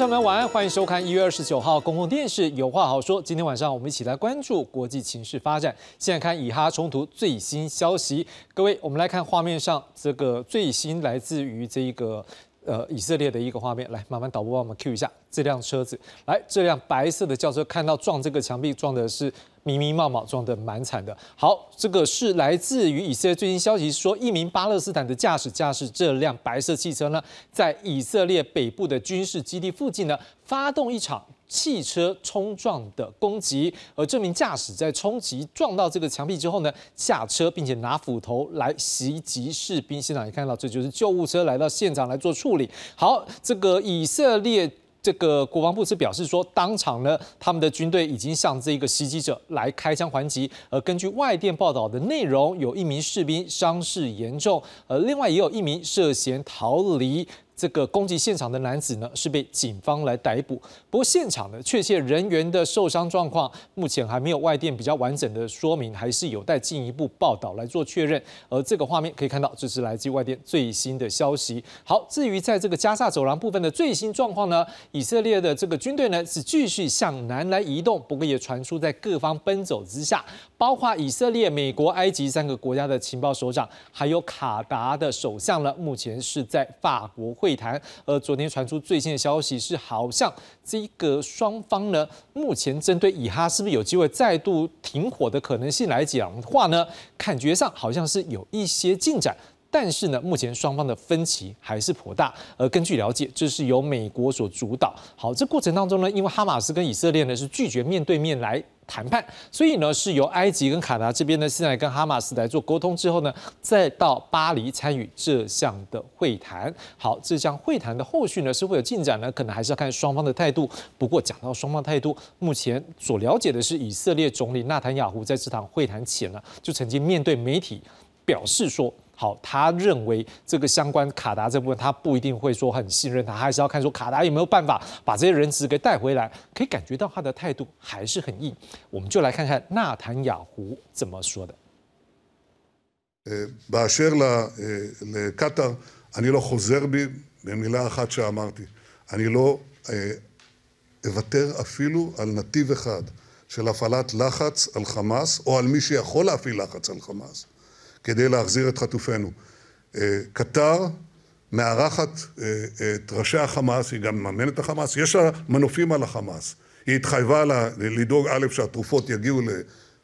各位观众朋友们，晚安，欢迎收看一月二十九号公共电视《有话好说》。今天晚上我们一起来关注国际情势发展。现在看以哈冲突最新消息，各位，我们来看画面上这个最新来自于这一个呃以色列的一个画面。来，麻烦导播帮我们 Q 一下这辆车子。来，这辆白色的轿车，看到撞这个墙壁，撞的是。迷迷冒冒撞得蛮惨的。好，这个是来自于以色列最新消息，说一名巴勒斯坦的驾驶驾驶这辆白色汽车呢，在以色列北部的军事基地附近呢，发动一场汽车冲撞的攻击。而这名驾驶在冲击撞到这个墙壁之后呢，下车并且拿斧头来袭击士兵。现场也看到，这就是救护车来到现场来做处理。好，这个以色列。这个国防部是表示说，当场呢，他们的军队已经向这个袭击者来开枪还击。而根据外电报道的内容，有一名士兵伤势严重，而另外也有一名涉嫌逃离。这个攻击现场的男子呢，是被警方来逮捕。不过现场的确切人员的受伤状况，目前还没有外电比较完整的说明，还是有待进一步报道来做确认。而这个画面可以看到，这是来自外电最新的消息。好，至于在这个加沙走廊部分的最新状况呢，以色列的这个军队呢是继续向南来移动，不过也传出在各方奔走之下，包括以色列、美国、埃及三个国家的情报首长，还有卡达的首相呢，目前是在法国会。谈，而昨天传出最新的消息是，好像这个双方呢，目前针对以哈是不是有机会再度停火的可能性来讲话呢？感觉上好像是有一些进展，但是呢，目前双方的分歧还是颇大。而根据了解，这是由美国所主导。好，这过程当中呢，因为哈马斯跟以色列呢是拒绝面对面来。谈判，所以呢是由埃及跟卡达这边呢现在跟哈马斯来做沟通之后呢，再到巴黎参与这项的会谈。好，这项会谈的后续呢是会有进展呢，可能还是要看双方的态度。不过讲到双方态度，目前所了解的是，以色列总理纳坦雅胡在这场会谈前呢，就曾经面对媒体表示说。好，他认为这个相关卡达这部分，他不一定会说很信任他，还是要看说卡达有没有办法把这些人质给带回来。可以感觉到他的态度还是很硬。我们就来看看纳坦雅胡怎么说的。באשר לקטאר, אני לא חוזר בי במילה אחת שאמרתי. אני לא אוותר אפילו על נתיב אחד של הפעלת לחץ על חמאס, או על מי שיכול להפעיל לחץ על חמאס. כדי להחזיר את חטופינו. קטר מארחת את ראשי החמאס, היא גם מממנת את החמאס, יש לה מנופים על החמאס. היא התחייבה לדאוג א' שהתרופות יגיעו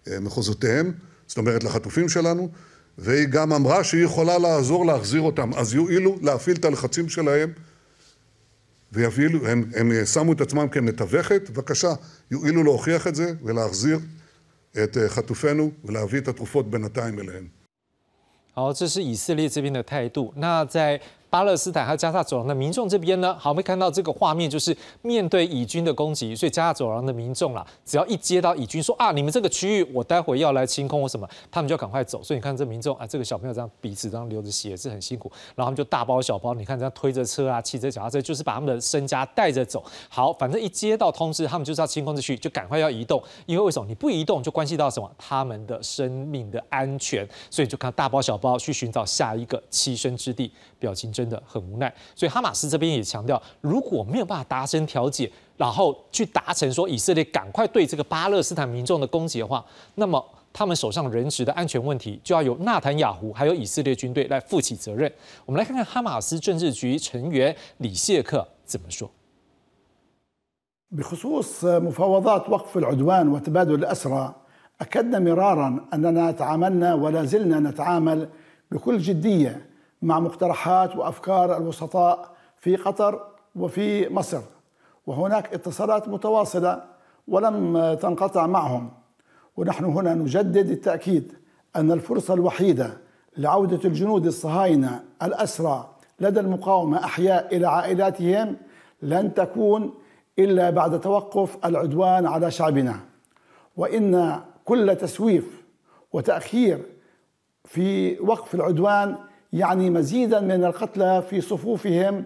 למחוזותיהם, זאת אומרת לחטופים שלנו, והיא גם אמרה שהיא יכולה לעזור להחזיר אותם. אז יואילו להפעיל את הלחצים שלהם ויפעילו, הם, הם שמו את עצמם כמתווכת, בבקשה, יואילו להוכיח את זה ולהחזיר את חטופינו ולהביא את התרופות בינתיים אליהם. 好，这是以色列这边的态度。那在。巴勒斯坦和加沙走廊的民众这边呢，好，我们看到这个画面，就是面对以军的攻击，所以加沙走廊的民众啦，只要一接到以军说啊，你们这个区域我待会要来清空或什么，他们就赶快走。所以你看这民众啊，这个小朋友这样鼻子这样流着血是很辛苦，然后他们就大包小包，你看这样推着车啊，骑着脚踏车，就是把他们的身家带着走。好，反正一接到通知，他们就是要清空这区，就赶快要移动，因为为什么？你不移动就关系到什么？他们的生命的安全，所以就看大包小包去寻找下一个栖身之地。表情真的很无奈，所以哈马斯这边也强调，如果没有办法达成调解，然后去达成说以色列赶快对这个巴勒斯坦民众的攻击的话，那么他们手上人质的安全问题就要由纳坦雅胡还有以色列军队来负起责任。我们来看看哈马斯政治局成员李谢克怎么说。بخصوص مفاوضات وقف العدوان وتبادل الأسرى أكدنا مرارا أننا تعاملنا ولا زلنا نتعامل بكل جدية مع مقترحات وأفكار الوسطاء في قطر وفي مصر. وهناك اتصالات متواصلة ولم تنقطع معهم. ونحن هنا نجدد التأكيد أن الفرصة الوحيدة لعودة الجنود الصهاينة الأسرى لدى المقاومة أحياء إلى عائلاتهم لن تكون إلا بعد توقف العدوان على شعبنا. وإن كل تسويف وتأخير في وقف العدوان يعني مزيدا من القتلى في صفوفهم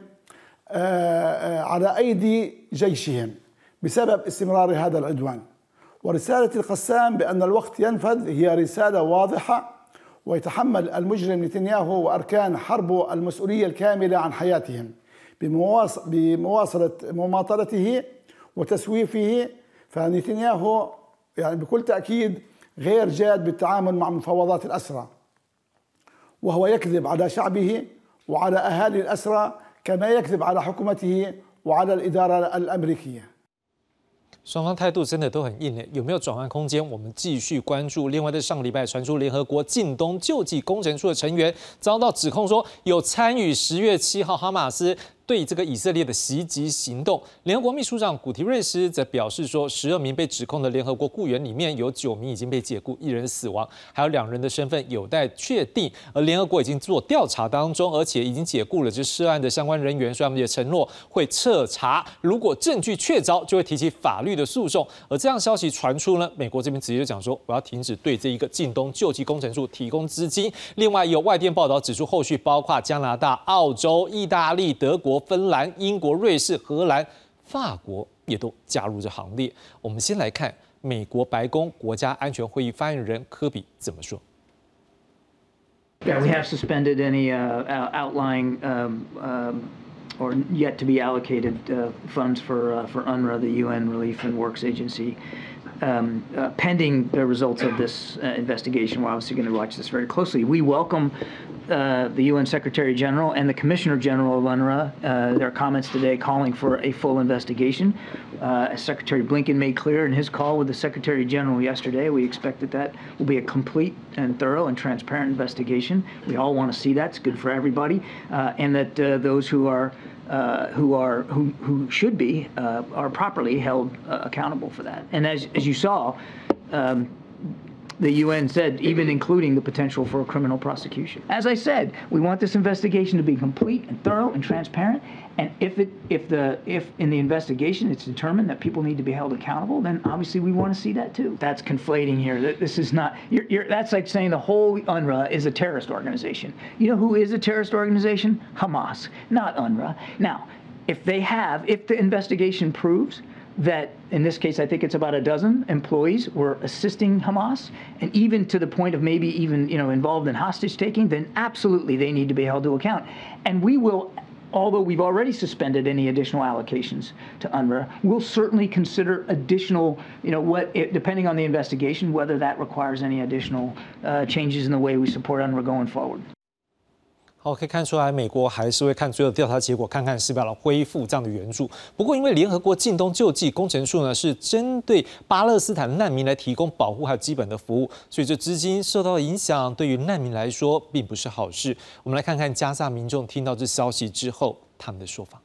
على أيدي جيشهم بسبب استمرار هذا العدوان. ورسالة القسام بأن الوقت ينفذ هي رسالة واضحة ويتحمل المجرم نتنياهو وأركان حربه المسؤولية الكاملة عن حياتهم بمواصلة مماطلته وتسويفه. فنتنياهو يعني بكل تأكيد غير جاد بالتعامل مع مفاوضات الأسرى. وهو يكذب على شعبه وعلى أهالي الأسرى كما يكذب على حكومته وعلى الإدارة الأمريكية 双方态度真的都很硬诶，有没有转换空间？我们继续关注。另外，在上个礼拜传出联合国近东救济工程处的成员遭到指控说有参与十月七号哈马斯。 对这个以色列的袭击行动，联合国秘书长古提瑞斯则表示说，十二名被指控的联合国雇员里面有九名已经被解雇，一人死亡，还有两人的身份有待确定。而联合国已经做调查当中，而且已经解雇了这涉案的相关人员，所以他们也承诺会彻查，如果证据确凿，就会提起法律的诉讼。而这样消息传出呢，美国这边直接就讲说，我要停止对这一个近东救济工程处提供资金。另外，有外电报道指出，后续包括加拿大、澳洲、意大利、德国。芬兰、英国、瑞士、荷兰、法国也都加入这行列。我们先来看美国白宫国家安全会议发言人科比怎么说。Yeah, we have suspended any uh, outlying um, um, or yet to be allocated uh, funds for uh, for UNRWA, the UN Relief and Works Agency. Um, uh, pending the results of this uh, investigation, we're obviously going to watch this very closely. We welcome uh, the UN Secretary General and the Commissioner General of UNRWA, uh, their comments today calling for a full investigation. Uh, as Secretary Blinken made clear in his call with the Secretary General yesterday, we expect that that will be a complete and thorough and transparent investigation. We all want to see that; it's good for everybody, uh, and that those who are uh, who are who, who should be are properly held accountable for that. And as as you saw. Um, the UN said, even including the potential for a criminal prosecution. As I said, we want this investigation to be complete and thorough and transparent. And if it, if the, if in the investigation it's determined that people need to be held accountable, then obviously we want to see that too. That's conflating here. This is not. You're, you're, that's like saying the whole UNRWA is a terrorist organization. You know who is a terrorist organization? Hamas, not UNRWA. Now, if they have, if the investigation proves that in this case, I think it's about a dozen employees were assisting Hamas, and even to the point of maybe even you know involved in hostage taking, then absolutely they need to be held to account. And we will, although we've already suspended any additional allocations to UNRWA, we'll certainly consider additional, you know, what depending on the investigation, whether that requires any additional uh, changes in the way we support UNRWA going forward. 好，可以看出来，美国还是会看最后调查结果，看看是不是要恢复这样的援助。不过，因为联合国近东救济工程处呢是针对巴勒斯坦难民来提供保护还有基本的服务，所以这资金受到影响，对于难民来说并不是好事。我们来看看加沙民众听到这消息之后他们的说法。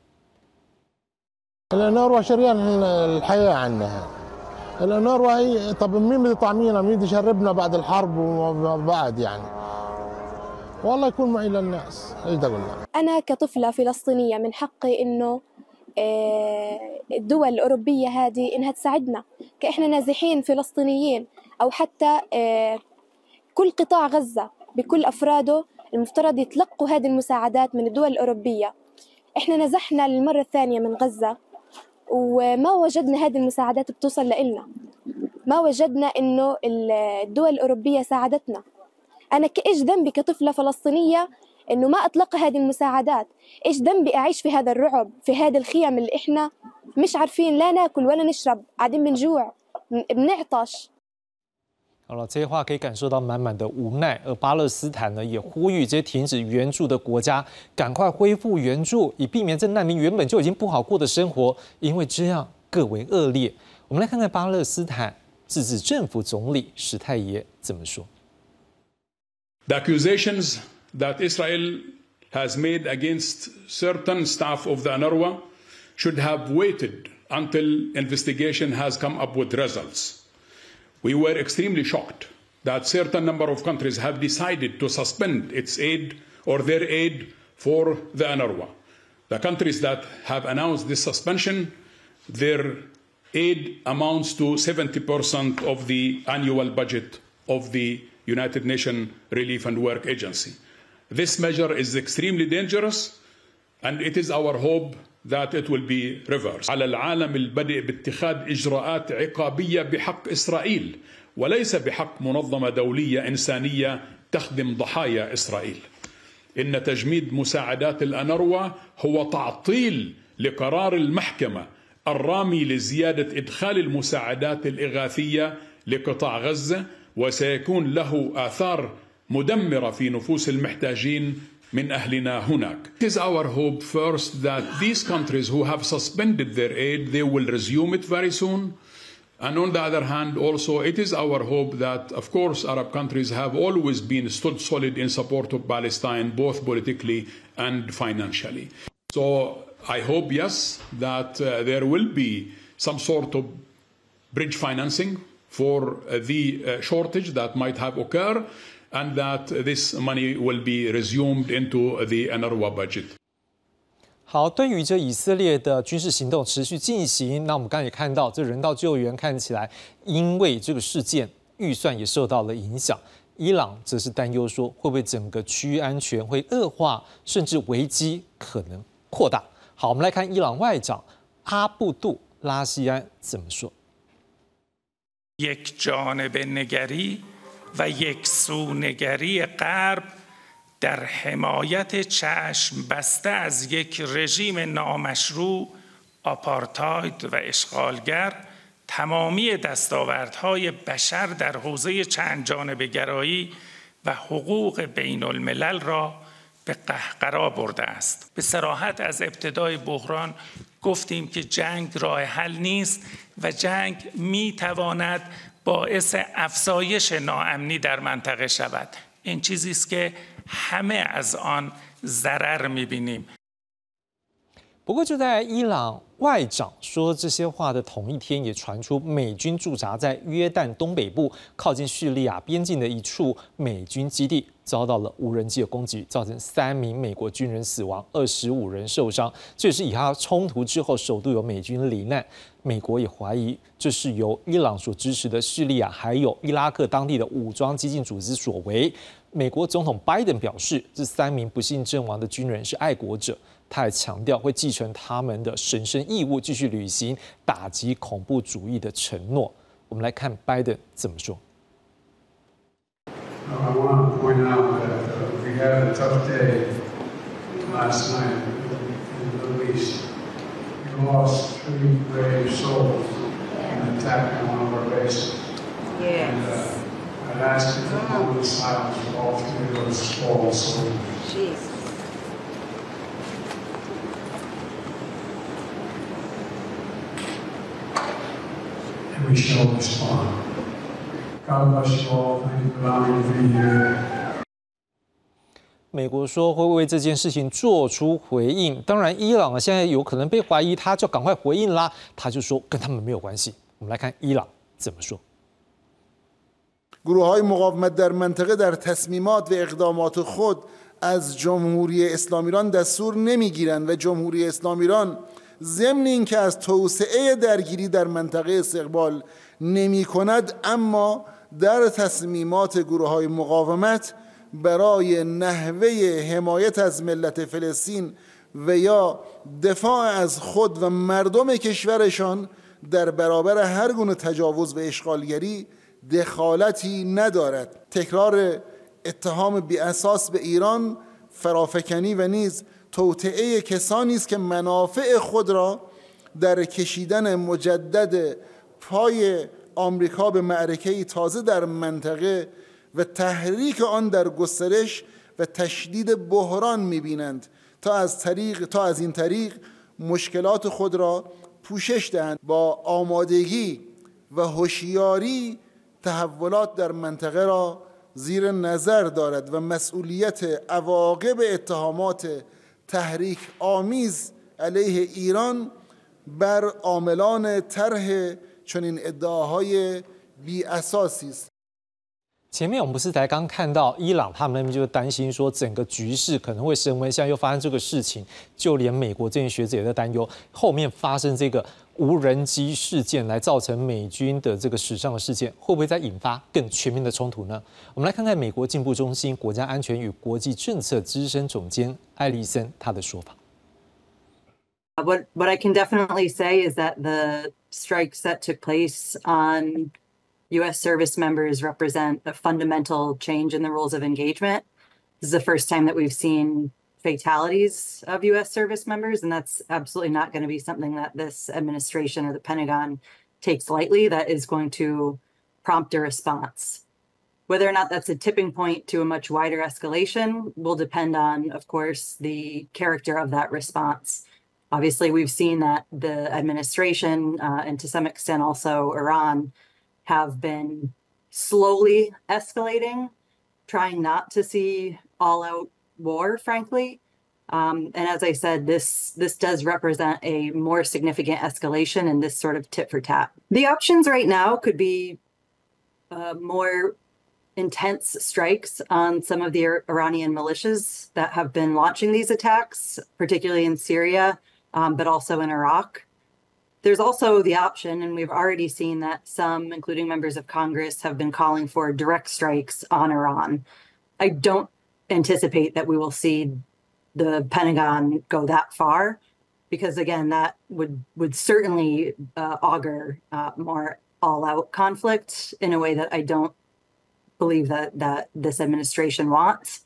والله يكون معي للناس. إيش لك؟ أنا كطفلة فلسطينية من حقي إنه آه، الدول الأوروبية هذه إنها تساعدنا كإحنا نازحين فلسطينيين أو حتى آه، كل قطاع غزة بكل أفراده المفترض يتلقوا هذه المساعدات من الدول الأوروبية. إحنا نزحنا للمرة الثانية من غزة وما وجدنا هذه المساعدات بتوصل لإلنا. ما وجدنا إنه الدول الأوروبية ساعدتنا. أنا إيش ذنبي كطفلة فلسطينية إنه ما أطلق هذه المساعدات إيش ذنبي أعيش في هذا الرعب في هذه الخيم اللي إحنا مش عارفين لا ناكل ولا نشرب قاعدين بنجوع بنعطش 好了，这些话可以感受到满满的无奈。而巴勒斯坦呢，也呼吁这些停止援助的国家赶快恢复援助，以避免这难民原本就已经不好过的生活，因为这样更为恶劣。我们来看看巴勒斯坦自治政府总理史泰耶怎么说。 The accusations that Israel has made against certain staff of the UNRWA should have waited until investigation has come up with results. We were extremely shocked that certain number of countries have decided to suspend its aid or their aid for the UNRWA. The countries that have announced this suspension, their aid amounts to 70% of the annual budget of the United Nations Relief and Work Agency. This measure is extremely dangerous and it is our hope that it will be reversed. على العالم البدء باتخاذ إجراءات عقابية بحق إسرائيل وليس بحق منظمة دولية إنسانية تخدم ضحايا إسرائيل. إن تجميد مساعدات الأنروا هو تعطيل لقرار المحكمة الرامي لزيادة إدخال المساعدات الإغاثية لقطاع غزة وسيكون له آثار مدمرة في نفوس المحتاجين من أهلنا هناك. It is our hope first that these countries who have suspended their aid, they will resume it very soon. And on the other hand, also, it is our hope that, of course, Arab countries have always been stood solid in support of Palestine, both politically and financially. So I hope, yes, that uh, there will be some sort of bridge financing for the shortage that might have occurred and that this money will be resumed into the UNRWA budget. 好，对于这以色列的军事行动持续进行，那我们刚才也看到，这人道救援看起来因为这个事件预算也受到了影响。伊朗则是担忧说，会不会整个区域安全会恶化，甚至危机可能扩大。好，我们来看伊朗外长阿布杜拉西安怎么说。و یک سونگری غرب در حمایت چشم بسته از یک رژیم نامشروع آپارتاید و اشغالگر تمامی دستاوردهای بشر در حوزه چند جانب گرایی و حقوق بین الملل را به قهقرا برده است. به سراحت از ابتدای بحران گفتیم که جنگ راه حل نیست و جنگ می تواند باعث افزایش ناامنی در منطقه شود این چیزی است که همه از آن ضرر میبینیم 不过，就在伊朗 外长说这些话的同一天，也传出美军驻扎在约旦东北部靠近叙利亚边境的一处美军基地遭到了无人机的攻击，造成三名美国军人死亡，二十五人受伤。这也是以哈冲突之后首度有美军罹难。美国也怀疑这是由伊朗所支持的叙利亚还有伊拉克当地的武装激进组织所为。美国总统拜登表示，这三名不幸阵亡的军人是爱国者。他还强调会继承他们的神圣义务，继续履行打击恐怖主义的承诺。我们来看拜登怎么说。we shall respond. God bless you all. Thank you for allowing me to be here. 美国说会为这件事情做出回应，当然，伊朗现在有可能被怀疑，他就赶快回应啦。他就说跟他们没有关系。我们来看伊朗怎么说。گروه های مقاومت در منطقه در تصمیمات و اقدامات خود از جمهوری اسلامی ایران دستور نمیگیرند و جمهوری اسلامی ایران ضمن اینکه از توسعه درگیری در منطقه استقبال نمی کند اما در تصمیمات گروه های مقاومت برای نحوه حمایت از ملت فلسطین و یا دفاع از خود و مردم کشورشان در برابر هر گونه تجاوز و اشغالگری دخالتی ندارد. تکرار اتهام بی اساس به ایران فرافکنی و نیز توطعه کسانی است که منافع خود را در کشیدن مجدد پای آمریکا به معرکه تازه در منطقه و تحریک آن در گسترش و تشدید بحران می‌بینند تا از طریق تا از این طریق مشکلات خود را پوشش دهند. با آمادگی و هوشیاری تحولات در منطقه را زیر نظر دارد و مسئولیت عواقب اتهامات تحریک آمیز علیه ایران بر عاملان طرح چنین ادعاهای بی اساسی است 前面我们不是才刚看到伊朗他们那边就担心说整个局势可能会升温，现在又发生这个事情，就连美国这些学者也在担忧后面发生这个 无人机事件来造成美军的这个史上的事件，会不会再引发更全面的冲突呢？我们来看看美国进步中心国家安全与国际政策资深总监艾丽森他的说法。What what I can definitely say is that the strikes that took place on U.S. service members represent a fundamental change in the rules of engagement. this is the first time that we've seen fatalities of U.S. service members, and that's absolutely not going to be something that this administration or the Pentagon takes lightly. That is going to prompt a response. Whether or not that's a tipping point to a much wider escalation will depend on, of course, the character of that response. Obviously, we've seen that the administration uh, and to some extent also Iran have been slowly escalating, trying not to see all out war, frankly. Um, and as I said, this this does represent a more significant escalation in this sort of tit for tat. The options right now could be uh, more intense strikes on some of the Iranian militias that have been launching these attacks, particularly in Syria, um, but also in Iraq. There's also the option, and we've already seen that some, including members of Congress, have been calling for direct strikes on Iran. I don't anticipate that we will see the Pentagon go that far, because again, that would would certainly uh, augur uh, more all-out conflict in a way that I don't believe that that this administration wants.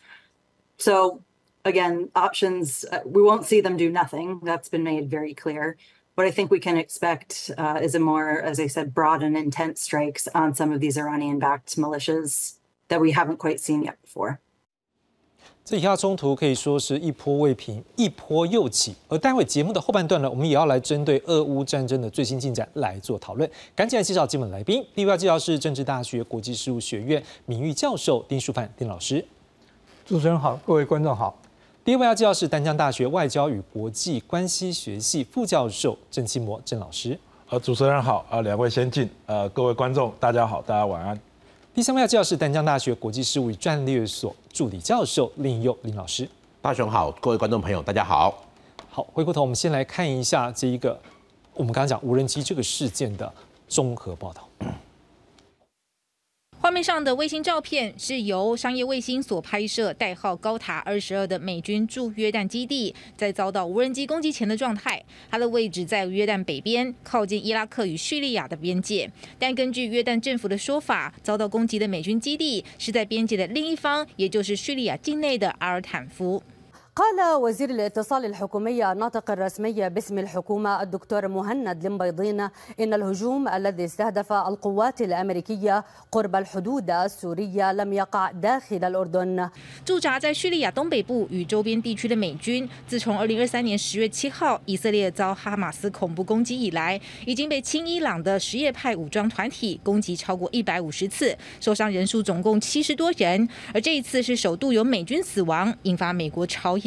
So again, options uh, we won't see them do nothing. That's been made very clear. What I think we can expect uh, is a more, as I said, broad and intense strikes on some of these Iranian-backed militias that we haven't quite seen yet before. 这以下冲突可以说是一波未平，一波又起。而待会节目的后半段呢，我们也要来针对俄乌战争的最新进展来做讨论。赶紧来介绍今晚来宾，第一位介绍是政治大学国际事务学院名誉教授丁书范丁老师。主持人好，各位观众好。第二位要介绍是丹江大学外交与国际关系学系副教授郑清模郑老师。呃，主持人好，啊，两位先进，呃，各位观众大家好，大家晚安。第三位要介绍是丹江大学国际事务与战略所助理教授林佑林老师。大雄好，各位观众朋友，大家好。好，回过头我们先来看一下这一个我们刚刚讲无人机这个事件的综合报道。画面上的卫星照片是由商业卫星所拍摄，代号高塔二十二的美军驻约旦基地，在遭到无人机攻击前的状态。它的位置在约旦北边，靠近伊拉克与叙利亚的边界。但根据约旦政府的说法，遭到攻击的美军基地是在边界的另一方，也就是叙利亚境内的阿尔坦夫。قال وزير الاتصال الحكومي الناطق الرسمي باسم الحكومة الدكتور مهند لمبيضين إن الهجوم الذي استهدف القوات الأمريكية قرب الحدود السورية لم يقع داخل الأردن 驻扎在叙利亚东北部与周边地区的美军，自从2023年10月7号以色列遭哈马斯恐怖攻击以来，已经被亲伊朗的什叶派武装团体攻击超过150次，受伤人数总共70多人。而这一次是首度有美军死亡，引发美国朝野。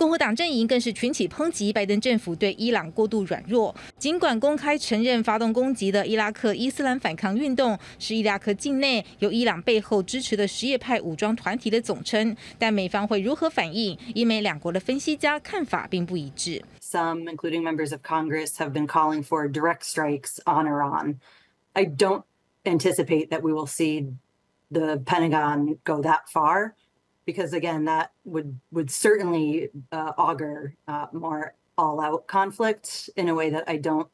共和党阵营更是群起抨击拜登政府对伊朗过度软弱。尽管公开承认发动攻击的伊拉克伊斯兰反抗运动是伊拉克境内由伊朗背后支持的什叶派武装团体的总称，但美方会如何反应？英美两国的分析家看法并不一致。Some, including members of Congress, have been calling for direct strikes on Iran. I don't anticipate that we will see the Pentagon go that far. Because again, that would would certainly uh, augur uh, more all-out conflict in a way that I don't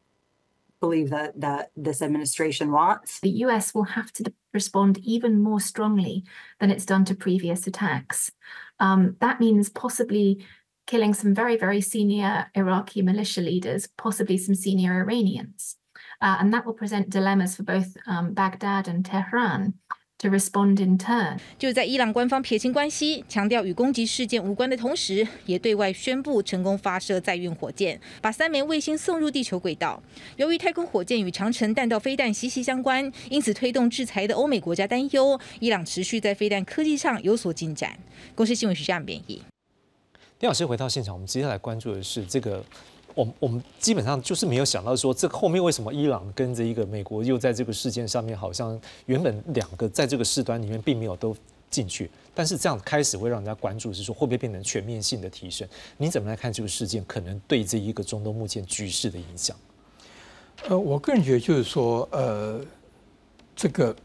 believe that that this administration wants. The US will have to respond even more strongly than it's done to previous attacks. Um, that means possibly killing some very very senior Iraqi militia leaders, possibly some senior Iranians. Uh, and that will present dilemmas for both um, Baghdad and Tehran to respond in turn。就在伊朗官方撇清关系，强调与攻击事件无关的同时，也对外宣布成功发射载运火箭，把三枚卫星送入地球轨道。由于太空火箭与长城弹道飞弹息息相关，因此推动制裁的欧美国家担忧伊朗持续在飞弹科技上有所进展。公司新闻是这样编译。丁老师回到现场，我们接下来关注的是这个。我我们基本上就是没有想到说，这后面为什么伊朗跟着一个美国又在这个事件上面，好像原本两个在这个事端里面并没有都进去，但是这样开始会让人家关注，是说会不会变成全面性的提升？你怎么来看这个事件可能对这一个中东目前局势的影响？呃，我个人觉得就是说，呃，这个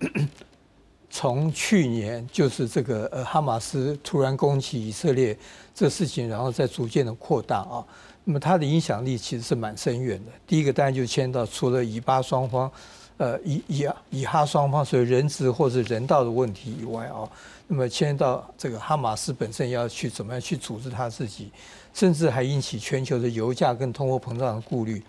从去年就是这个呃哈马斯突然攻击以色列这事情，然后再逐渐的扩大啊。那么它的影响力其实是蛮深远的。第一个当然就牵到除了以巴双方，呃以以以哈双方所以人质或者人道的问题以外啊，那么牵到这个哈马斯本身要去怎么样去组织他自己，甚至还引起全球的油价跟通货膨胀的顾虑。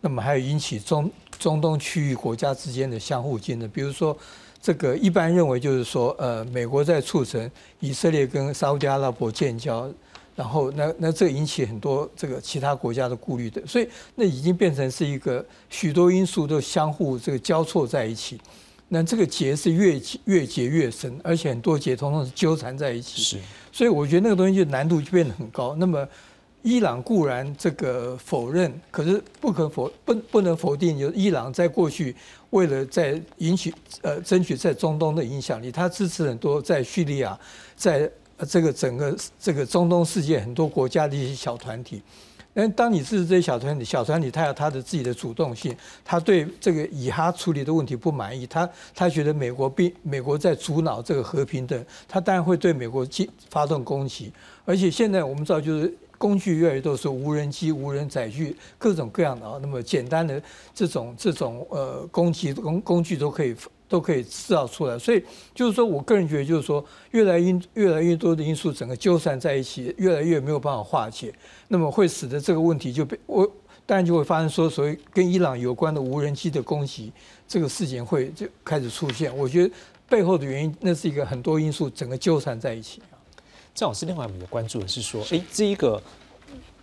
那么还有引起中中东区域国家之间的相互竞争，比如说。这个一般认为就是说，呃，美国在促成以色列跟沙特阿拉伯建交，然后那那这引起很多这个其他国家的顾虑的，所以那已经变成是一个许多因素都相互这个交错在一起，那这个结是越越结越深，而且很多结通通是纠缠在一起，是，所以我觉得那个东西就难度就变得很高。那么伊朗固然这个否认，可是不可否不不能否定，就是伊朗在过去。为了在引起呃争取在中东的影响力，他支持很多在叙利亚，在这个整个这个中东世界很多国家的一些小团体。但当你支持这些小团体，小团体他有他的自己的主动性，他对这个以哈处理的问题不满意，他他觉得美国并美国在阻挠这个和平的，他当然会对美国进发动攻击。而且现在我们知道就是。工具越来越多，是无人机、无人载具，各种各样的啊。那么简单的这种这种呃攻击工工具都可以都可以制造出来。所以就是说我个人觉得，就是说越来越越来越多的因素整个纠缠在一起，越来越没有办法化解，那么会使得这个问题就被我当然就会发生说，所谓跟伊朗有关的无人机的攻击这个事情会就开始出现。我觉得背后的原因，那是一个很多因素整个纠缠在一起。郑老师，另外我们有关注的是说，哎，这一个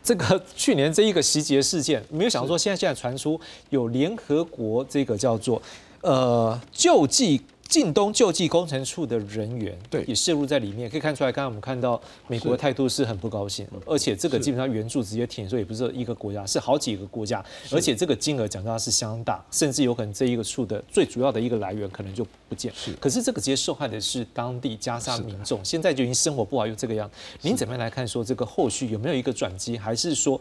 这个去年这一个袭击事件，没有想到说现在现在传出有联合国这个叫做呃救济。晋东救济工程处的人员对也涉入在里面，可以看出来。刚刚我们看到美国的态度是很不高兴，而且这个基本上援助直接停，所以也不是一个国家，是好几个国家，而且这个金额讲到是相当大，甚至有可能这一个处的最主要的一个来源可能就不见。是，可是这个直接受害的是当地加沙民众，现在就已经生活不好，又这个样。您怎么样来看？说这个后续有没有一个转机，还是说？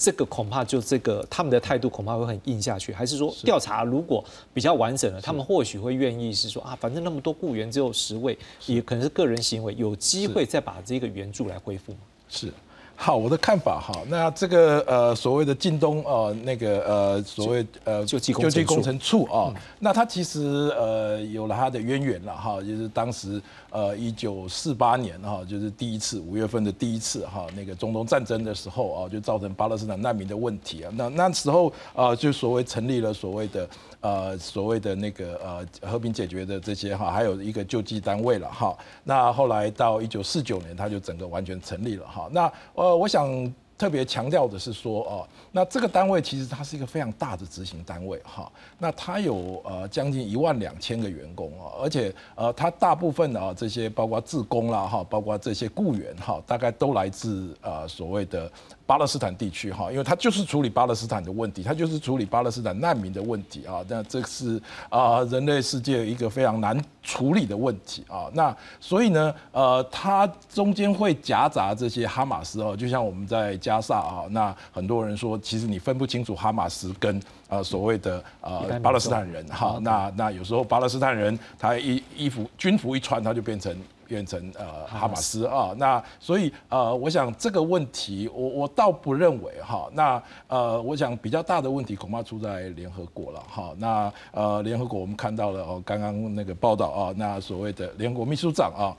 这个恐怕就这个他们的态度恐怕会很硬下去，还是说调查如果比较完整了，他们或许会愿意是说啊，反正那么多雇员只有十位，也可能是个人行为，有机会再把这个援助来恢复吗？是。好，我的看法哈，那这个呃所谓的晋东呃那个呃所谓呃救济救济工程处。啊，那他其实呃有了他的渊源了哈，就是当时呃一九四八年哈，就是第一次五月份的第一次哈，那个中东战争的时候啊，就造成巴勒斯坦难民的问题啊，那那时候啊就所谓成立了所谓的。呃，所谓的那个呃和平解决的这些哈，还有一个救济单位了哈。那后来到一九四九年，它就整个完全成立了哈。那呃，我想特别强调的是说哦，那这个单位其实它是一个非常大的执行单位哈。那它有呃将近一万两千个员工啊，而且呃它大部分的啊这些包括自工啦哈，包括这些雇员哈，大概都来自呃所谓的。巴勒斯坦地区哈，因为他就是处理巴勒斯坦的问题，他就是处理巴勒斯坦难民的问题啊。那这是啊人类世界一个非常难处理的问题啊。那所以呢，呃，它中间会夹杂这些哈马斯哦，就像我们在加萨啊，那很多人说，其实你分不清楚哈马斯跟呃所谓的呃巴勒斯坦人哈。那那有时候巴勒斯坦人他衣衣服军服一穿，他就变成。变成呃哈马斯啊，那所以呃，我想这个问题，我我倒不认为哈，那呃，我想比较大的问题恐怕出在联合国了哈，那呃，联合国我们看到了哦，刚刚那个报道啊，那所谓的联合国秘书长啊。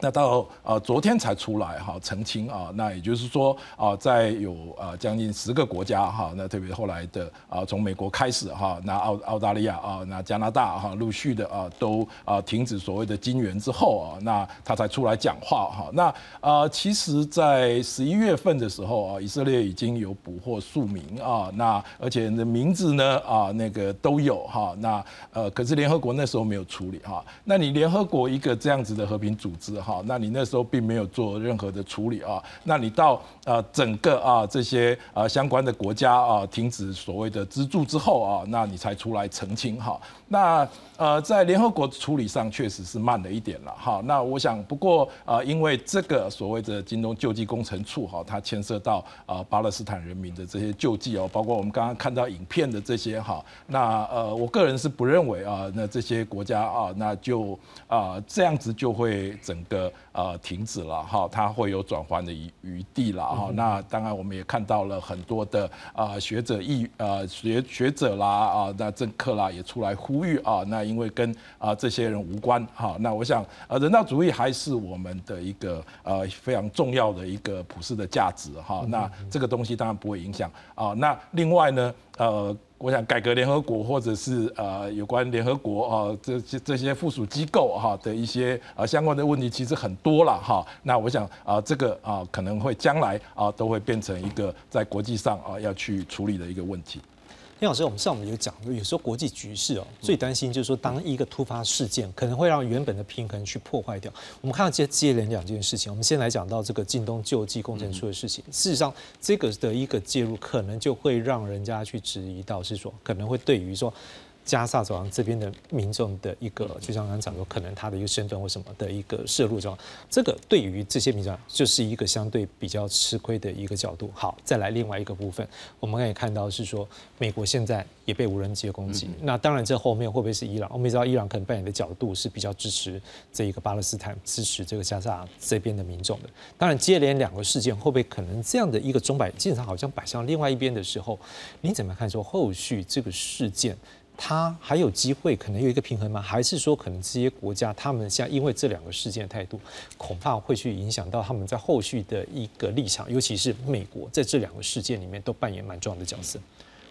那到呃昨天才出来哈澄清啊，那也就是说啊，在有啊将近十个国家哈，那特别后来的啊从美国开始哈，那澳澳大利亚啊，那加拿大哈陆续的啊都啊停止所谓的金援之后啊，那他才出来讲话哈。那啊其实，在十一月份的时候啊，以色列已经有捕获数名啊，那而且的名字呢啊那个都有哈，那呃可是联合国那时候没有处理哈。那你联合国一个这样子的和平组织哈。好，那你那时候并没有做任何的处理啊，那你到呃整个啊这些啊相关的国家啊停止所谓的资助之后啊，那你才出来澄清哈，那呃在联合国处理上确实是慢了一点了哈，那我想不过呃因为这个所谓的京东救济工程处哈，它牵涉到啊巴勒斯坦人民的这些救济哦，包括我们刚刚看到影片的这些哈，那呃我个人是不认为啊，那这些国家啊，那就啊这样子就会整个呃停止了哈，它会有转换的余余地了哈。那当然我们也看到了很多的啊学者意呃学学者啦啊，那政客啦也出来呼吁啊，那因为跟啊这些人无关哈。那我想呃人道主义还是我们的一个呃非常重要的一个普世的价值哈。那这个东西当然不会影响啊。那另外呢呃。我想改革联合国，或者是呃有关联合国啊这些这些附属机构哈的一些呃相关的问题，其实很多了哈。那我想啊这个啊可能会将来啊都会变成一个在国际上啊要去处理的一个问题。林老师，我们上午有讲，有时候国际局势哦，最担心就是说，当一个突发事件可能会让原本的平衡去破坏掉。我们看到接接连两件事情，我们先来讲到这个京东救济工程处的事情。事实上，这个的一个介入，可能就会让人家去质疑到，是说可能会对于说。加萨走廊这边的民众的一个，就像刚刚讲说，可能他的一个身份或什么的一个摄入状况，这个对于这些民众就是一个相对比较吃亏的一个角度。好，再来另外一个部分，我们可以看到是说，美国现在也被无人机攻击。那当然，这后面会不会是伊朗？我们知道伊朗可能扮演的角度是比较支持这一个巴勒斯坦，支持这个加萨这边的民众的。当然，接连两个事件会不会可能这样的一个钟摆，经常好像摆向另外一边的时候，你怎么看说后续这个事件？他还有机会，可能有一个平衡吗？还是说，可能这些国家他们现在因为这两个事件的态度，恐怕会去影响到他们在后续的一个立场，尤其是美国在这两个事件里面都扮演蛮重要的角色。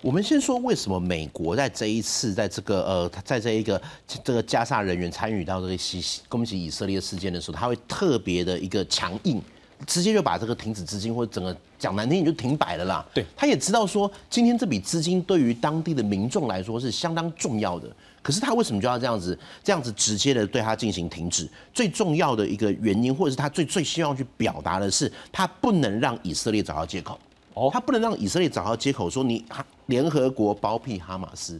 我们先说为什么美国在这一次在这个呃，在这一个这个加沙人员参与到这个袭攻击以色列事件的时候，他会特别的一个强硬。直接就把这个停止资金或者整个讲难听，你就停摆了啦。对，他也知道说，今天这笔资金对于当地的民众来说是相当重要的。可是他为什么就要这样子，这样子直接的对他进行停止？最重要的一个原因，或者是他最最希望去表达的是，他不能让以色列找到借口。哦，他不能让以色列找到借口说你联合国包庇哈马斯。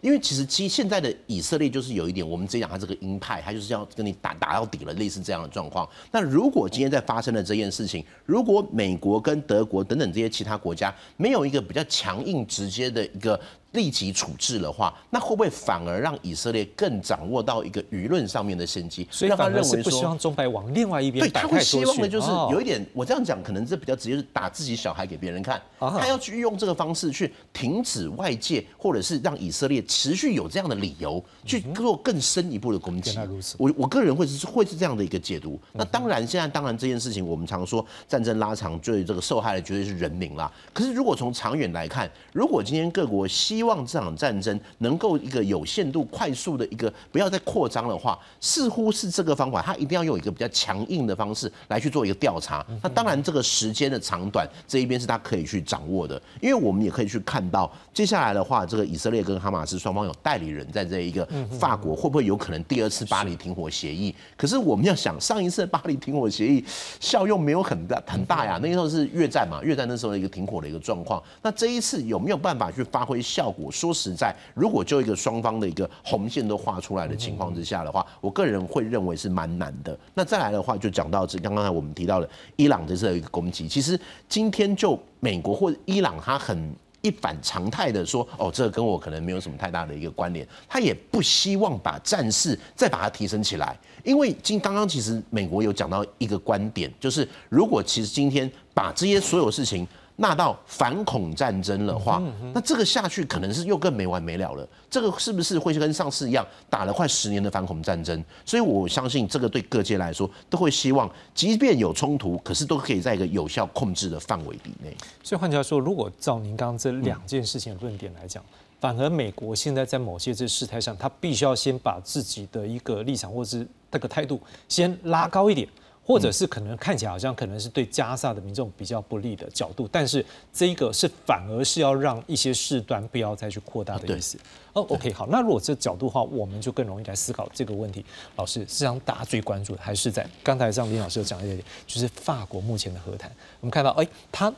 因为其实其实现在的以色列就是有一点，我们直接讲他这个鹰派，他就是要跟你打打到底了，类似这样的状况。那如果今天在发生了这件事情，如果美国跟德国等等这些其他国家没有一个比较强硬直接的一个。立即处置的话，那会不会反而让以色列更掌握到一个舆论上面的先机？所以他认为不希望中白往另外一边对，他会希望的就是有一点，我这样讲可能这比较直接，是打自己小孩给别人看。他要去用这个方式去停止外界，或者是让以色列持续有这样的理由去做更深一步的攻击。我我个人会是会是这样的一个解读。那当然，现在当然这件事情，我们常说战争拉长，最这个受害的绝对是人民啦。可是如果从长远来看，如果今天各国希希望这场战争能够一个有限度、快速的一个不要再扩张的话，似乎是这个方法，他一定要用一个比较强硬的方式来去做一个调查。那当然，这个时间的长短这一边是他可以去掌握的，因为我们也可以去看到接下来的话，这个以色列跟哈马斯双方有代理人在这一个法国，会不会有可能第二次巴黎停火协议？可是我们要想，上一次巴黎停火协议效用没有很大很大呀，那时候是越战嘛，越战那时候的一个停火的一个状况。那这一次有没有办法去发挥效？我说实在，如果就一个双方的一个红线都画出来的情况之下的话，我个人会认为是蛮难的。那再来的话，就讲到这刚刚才我们提到的伊朗这次的一个攻击，其实今天就美国或者伊朗，他很一反常态的说，哦，这个跟我可能没有什么太大的一个关联，他也不希望把战事再把它提升起来，因为今刚刚其实美国有讲到一个观点，就是如果其实今天把这些所有事情。那到反恐战争的话，那这个下去可能是又更没完没了了。这个是不是会跟上次一样打了快十年的反恐战争？所以我相信这个对各界来说都会希望，即便有冲突，可是都可以在一个有效控制的范围以内。所以换句话说，如果照您刚刚这两件事情的论点来讲，反而美国现在在某些这事态上，他必须要先把自己的一个立场或是这个态度先拉高一点。或者是可能看起来好像可能是对加沙的民众比较不利的角度，但是这一个是反而是要让一些事端不要再去扩大的意思。哦，OK，好，那如果这角度的话，我们就更容易来思考这个问题。老师，实际上大家最关注的还是在刚才像林老师有讲一点，就是法国目前的和谈。我们看到，哎，他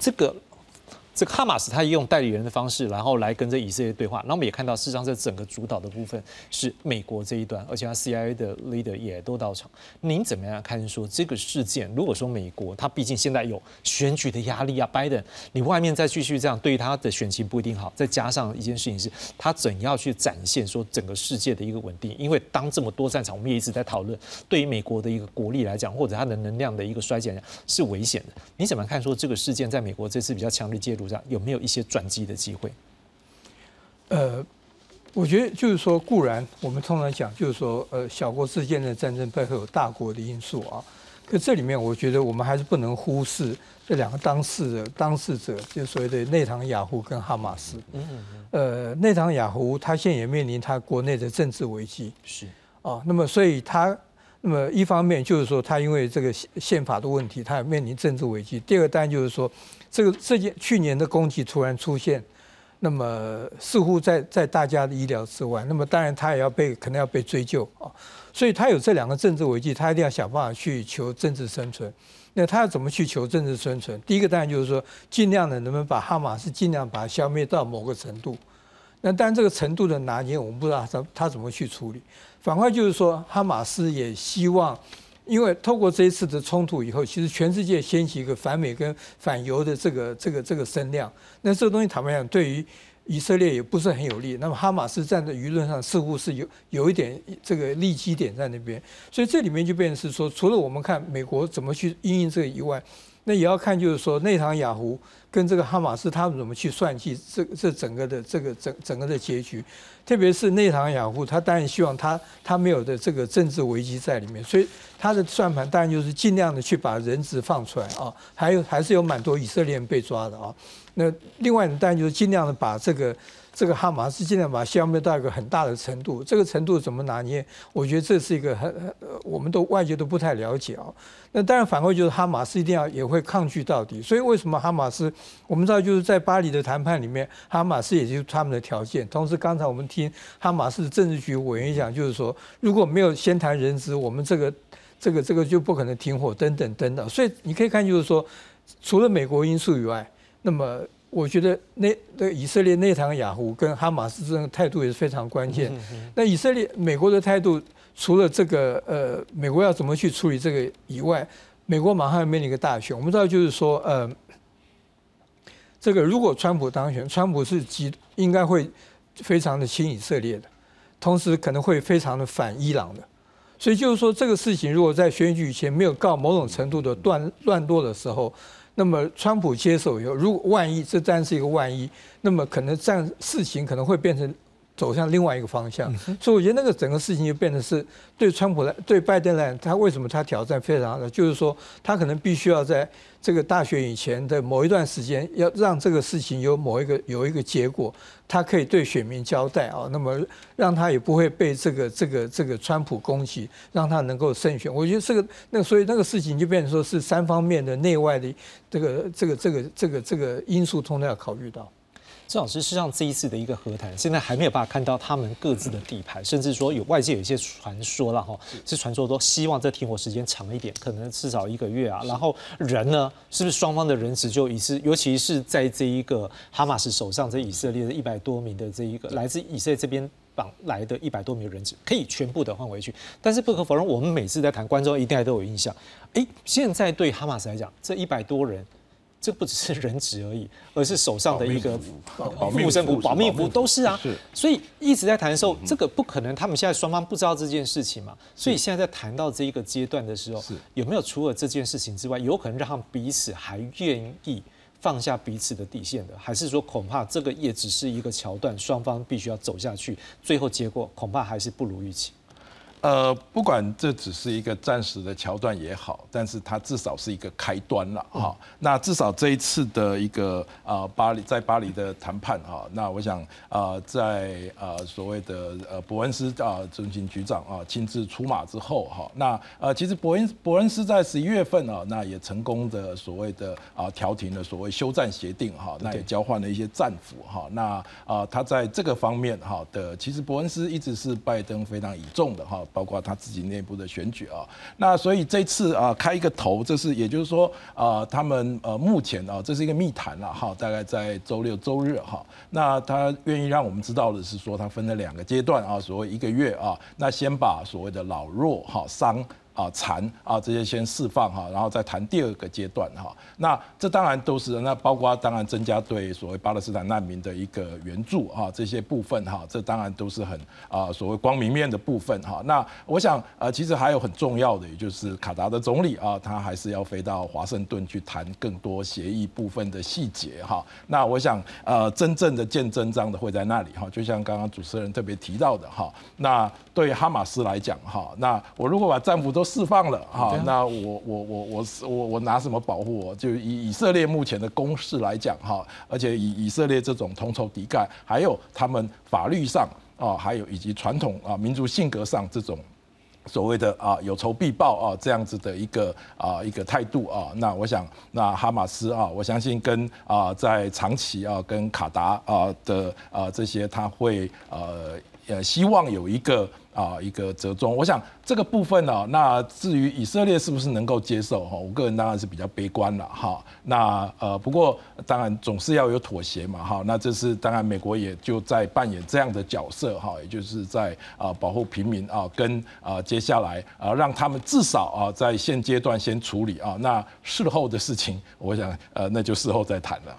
这个。这个哈马斯他用代理人的方式，然后来跟这以色列对话。那我们也看到，事实上这整个主导的部分是美国这一端，而且他 CIA 的 leader 也都到场。您怎么样看说这个事件？如果说美国他毕竟现在有选举的压力啊，拜登，你外面再继续这样，对于他的选情不一定好。再加上一件事情是，他怎样去展现说整个世界的一个稳定？因为当这么多战场，我们也一直在讨论，对于美国的一个国力来讲，或者它的能量的一个衰减是危险的。你怎么看说这个事件在美国这次比较强力介入？有没有一些转机的机会？呃，我觉得就是说，固然我们通常讲，就是说，呃，小国之间的战争背后有大国的因素啊。可这里面，我觉得我们还是不能忽视这两个当事的当事者，就所谓的内唐雅胡跟哈马斯。嗯嗯嗯。呃，内唐雅胡他现在也面临他国内的政治危机。是。哦，那么所以他，那么一方面就是说，他因为这个宪法的问题，他也面临政治危机。第二个当然就是说。这个这件去年的攻击突然出现，那么似乎在在大家的意料之外。那么当然他也要被可能要被追究啊，所以他有这两个政治危机，他一定要想办法去求政治生存。那他要怎么去求政治生存？第一个当然就是说，尽量的能不能把哈马斯尽量把它消灭到某个程度。那当然这个程度的拿捏，我们不知道他他怎么去处理。反过来就是说，哈马斯也希望。因为透过这一次的冲突以后，其实全世界掀起一个反美跟反犹的这个这个这个声量。那这个东西坦白讲，对于以色列也不是很有利。那么哈马斯站在舆论上似乎是有有一点这个利基点在那边。所以这里面就变成是说，除了我们看美国怎么去应应这个以外，那也要看就是说内塔雅胡跟这个哈马斯他们怎么去算计这这整个的这个整整个的结局。特别是内塔雅胡，他当然希望他他没有的这个政治危机在里面，所以他的算盘当然就是尽量的去把人质放出来啊，还有还是有蛮多以色列人被抓的啊。那另外呢当然就是尽量的把这个。这个哈马斯尽量把消灭到一个很大的程度，这个程度怎么拿捏？我觉得这是一个很，我们都外界都不太了解啊。那当然反过就是哈马斯一定要也会抗拒到底。所以为什么哈马斯？我们知道就是在巴黎的谈判里面，哈马斯也就是他们的条件。同时刚才我们听哈马斯政治局委员讲，就是说如果没有先谈人质，我们这个这个这个就不可能停火等等等等。所以你可以看就是说，除了美国因素以外，那么。我觉得那那以色列内塔尼亚胡跟哈马斯这种态度也是非常关键。那以色列美国的态度，除了这个呃，美国要怎么去处理这个以外，美国马上要面临一个大选。我们知道就是说，呃，这个如果川普当选，川普是极应该会非常的亲以色列的，同时可能会非常的反伊朗的。所以就是说，这个事情如果在选举以前没有告某种程度的断乱落的时候。那么，川普接手以后，如果万一这然是一个万一，那么可能这样事情可能会变成走向另外一个方向。所以，我觉得那个整个事情就变得是对川普来，对拜登来，他为什么他挑战非常的，就是说他可能必须要在。这个大选以前的某一段时间，要让这个事情有某一个有一个结果，他可以对选民交代啊，那么让他也不会被这个这个这个川普攻击，让他能够胜选。我觉得这个那所以那个事情就变成说是三方面的内外的这个这个这个这个这个因素通常要考虑到。郑老师，事实上这一次的一个和谈，现在还没有办法看到他们各自的底牌，甚至说有外界有一些传说了哈，是传说说希望这停火时间长一点，可能至少一个月啊。然后人呢，是不是双方的人质就已是，尤其是在这一个哈马斯手上，这以色列的一百多名的这一个来自以色列这边绑来的一百多名人质，可以全部的换回去。但是不可否认，我们每次在谈观众一定还都有印象，哎，现在对哈马斯来讲，这一百多人。这不只是人质而已，而是手上的一个护身符、保命符都是啊。所以一直在谈的时候，这个不可能，他们现在双方不知道这件事情嘛。所以现在在谈到这一个阶段的时候，有没有除了这件事情之外，有可能让他们彼此还愿意放下彼此的底线的？还是说恐怕这个也只是一个桥段，双方必须要走下去，最后结果恐怕还是不如预期。呃，不管这只是一个暂时的桥段也好，但是它至少是一个开端了哈。那至少这一次的一个啊巴黎在巴黎的谈判哈，那我想啊在呃所谓的呃伯恩斯啊中情局长啊亲自出马之后哈，那呃其实伯恩伯恩斯在十一月份啊，那也成功的所谓的啊调停了所谓休战协定哈，那也交换了一些战俘哈。那啊他在这个方面哈的，其实伯恩斯一直是拜登非常倚重的哈。包括他自己内部的选举啊，那所以这次啊开一个头，这是也就是说啊，他们呃目前啊这是一个密谈了哈，大概在周六周日哈，那他愿意让我们知道的是说，他分了两个阶段啊，所谓一个月啊，那先把所谓的老弱哈伤。啊，残啊，这些先释放哈，然后再谈第二个阶段哈。那这当然都是那包括当然增加对所谓巴勒斯坦难民的一个援助哈，这些部分哈，这当然都是很啊所谓光明面的部分哈。那我想呃，其实还有很重要的，也就是卡达的总理啊，他还是要飞到华盛顿去谈更多协议部分的细节哈。那我想呃，真正的见真章的会在那里哈，就像刚刚主持人特别提到的哈。那对哈马斯来讲哈，那我如果把战俘都释放了哈，那我我我我我我拿什么保护我？就以以色列目前的攻势来讲哈，而且以以色列这种同仇敌忾，还有他们法律上啊，还有以及传统啊民族性格上这种所谓的啊有仇必报啊这样子的一个啊一个态度啊，那我想那哈马斯啊，我相信跟啊在长期啊跟卡达啊的啊这些他会呃呃希望有一个。啊，一个折中，我想这个部分呢，那至于以色列是不是能够接受哈，我个人当然是比较悲观了哈。那呃，不过当然总是要有妥协嘛哈。那这是当然，美国也就在扮演这样的角色哈，也就是在啊保护平民啊，跟啊接下来啊让他们至少啊在现阶段先处理啊，那事后的事情，我想呃那就事后再谈了。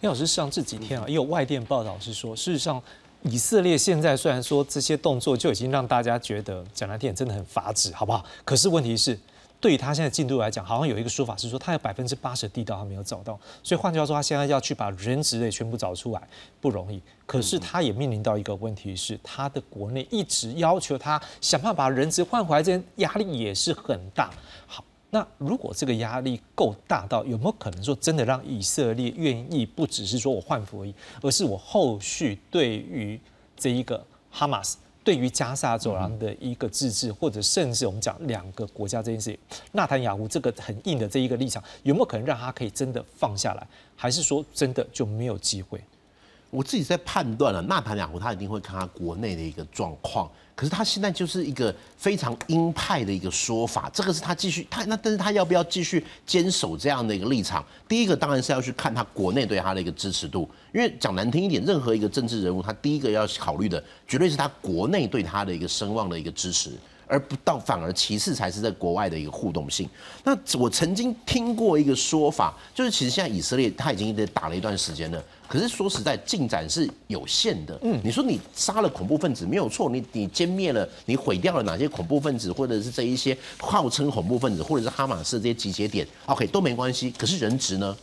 李老师，像这几天啊，也有外电报道是说，事实上。以色列现在虽然说这些动作就已经让大家觉得讲难听真的很法指，好不好？可是问题是，对于他现在进度来讲，好像有一个说法是说，他有百分之八十的地道还没有找到，所以换句话说，他现在要去把人质类全部找出来不容易。可是他也面临到一个问题是，他的国内一直要求他想办法把人质换回来，这压力也是很大。好。那如果这个压力够大到，有没有可能说真的让以色列愿意不只是说我换服而已，而是我后续对于这一个哈马斯，对于加沙走廊的一个自治，或者甚至我们讲两个国家这件事情，纳坦雅胡这个很硬的这一个立场，有没有可能让他可以真的放下来，还是说真的就没有机会？我自己在判断了，纳坦雅胡他一定会看他国内的一个状况。可是他现在就是一个非常鹰派的一个说法，这个是他继续他那，但是他要不要继续坚守这样的一个立场？第一个当然是要去看他国内对他的一个支持度，因为讲难听一点，任何一个政治人物，他第一个要考虑的绝对是他国内对他的一个声望的一个支持，而不到反而其次才是在国外的一个互动性。那我曾经听过一个说法，就是其实现在以色列他已经打了一段时间了。可是说实在，进展是有限的。嗯，你说你杀了恐怖分子没有错，你你歼灭了，你毁掉了哪些恐怖分子，或者是这一些号称恐怖分子，或者是哈马斯这些集结点，OK 都没关系。可是人质呢？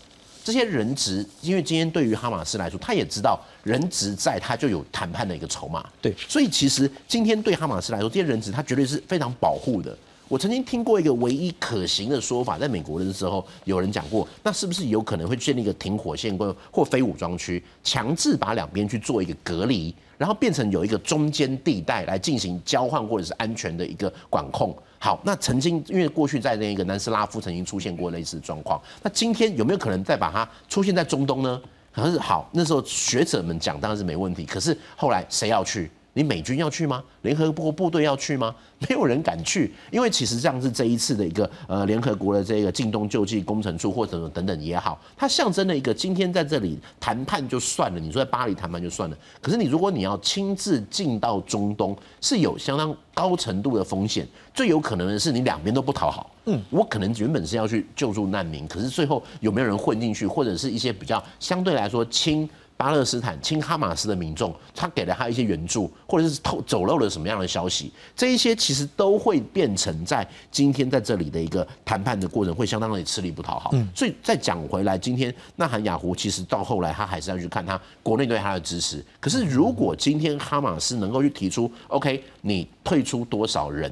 这些人质，因为今天对于哈马斯来说，他也知道人质在，他就有谈判的一个筹码。对，所以其实今天对哈马斯来说，这些人质他绝对是非常保护的。我曾经听过一个唯一可行的说法，在美国的时候，有人讲过，那是不是有可能会建立一个停火线或非武装区，强制把两边去做一个隔离，然后变成有一个中间地带来进行交换或者是安全的一个管控？好，那曾经因为过去在那个南斯拉夫曾经出现过类似状况，那今天有没有可能再把它出现在中东呢？可是好，那时候学者们讲当然是没问题，可是后来谁要去？你美军要去吗？联合国部队要去吗？没有人敢去，因为其实这样是这一次的一个呃联合国的这个近东救济工程处或者等等也好，它象征了一个今天在这里谈判就算了，你说在巴黎谈判就算了，可是你如果你要亲自进到中东，是有相当高程度的风险，最有可能的是你两边都不讨好。嗯，我可能原本是要去救助难民，可是最后有没有人混进去，或者是一些比较相对来说轻。巴勒斯坦亲哈马斯的民众，他给了他一些援助，或者是透走漏了什么样的消息，这一些其实都会变成在今天在这里的一个谈判的过程，会相当的吃力不讨好。嗯所以再讲回来，今天纳罕雅胡其实到后来他还是要去看他国内对他的支持。可是如果今天哈马斯能够去提出，OK，你退出多少人？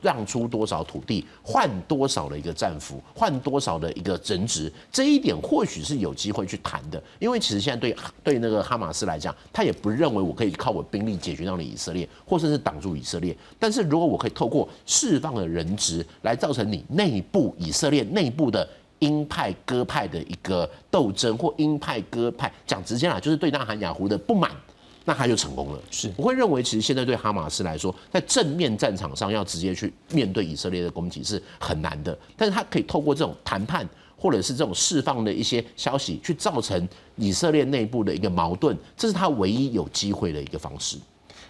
让出多少土地，换多少的一个战俘，换多少的一个人质，这一点或许是有机会去谈的。因为其实现在对对那个哈马斯来讲，他也不认为我可以靠我兵力解决掉你以色列，或者是挡住以色列。但是如果我可以透过释放的人质，来造成你内部以色列内部的鹰派鸽派的一个斗争，或鹰派鸽派，讲直接啦，就是对纳罕雅胡的不满。那他就成功了。是，我会认为，其实现在对哈马斯来说，在正面战场上要直接去面对以色列的攻击是很难的。但是他可以透过这种谈判，或者是这种释放的一些消息，去造成以色列内部的一个矛盾，这是他唯一有机会的一个方式。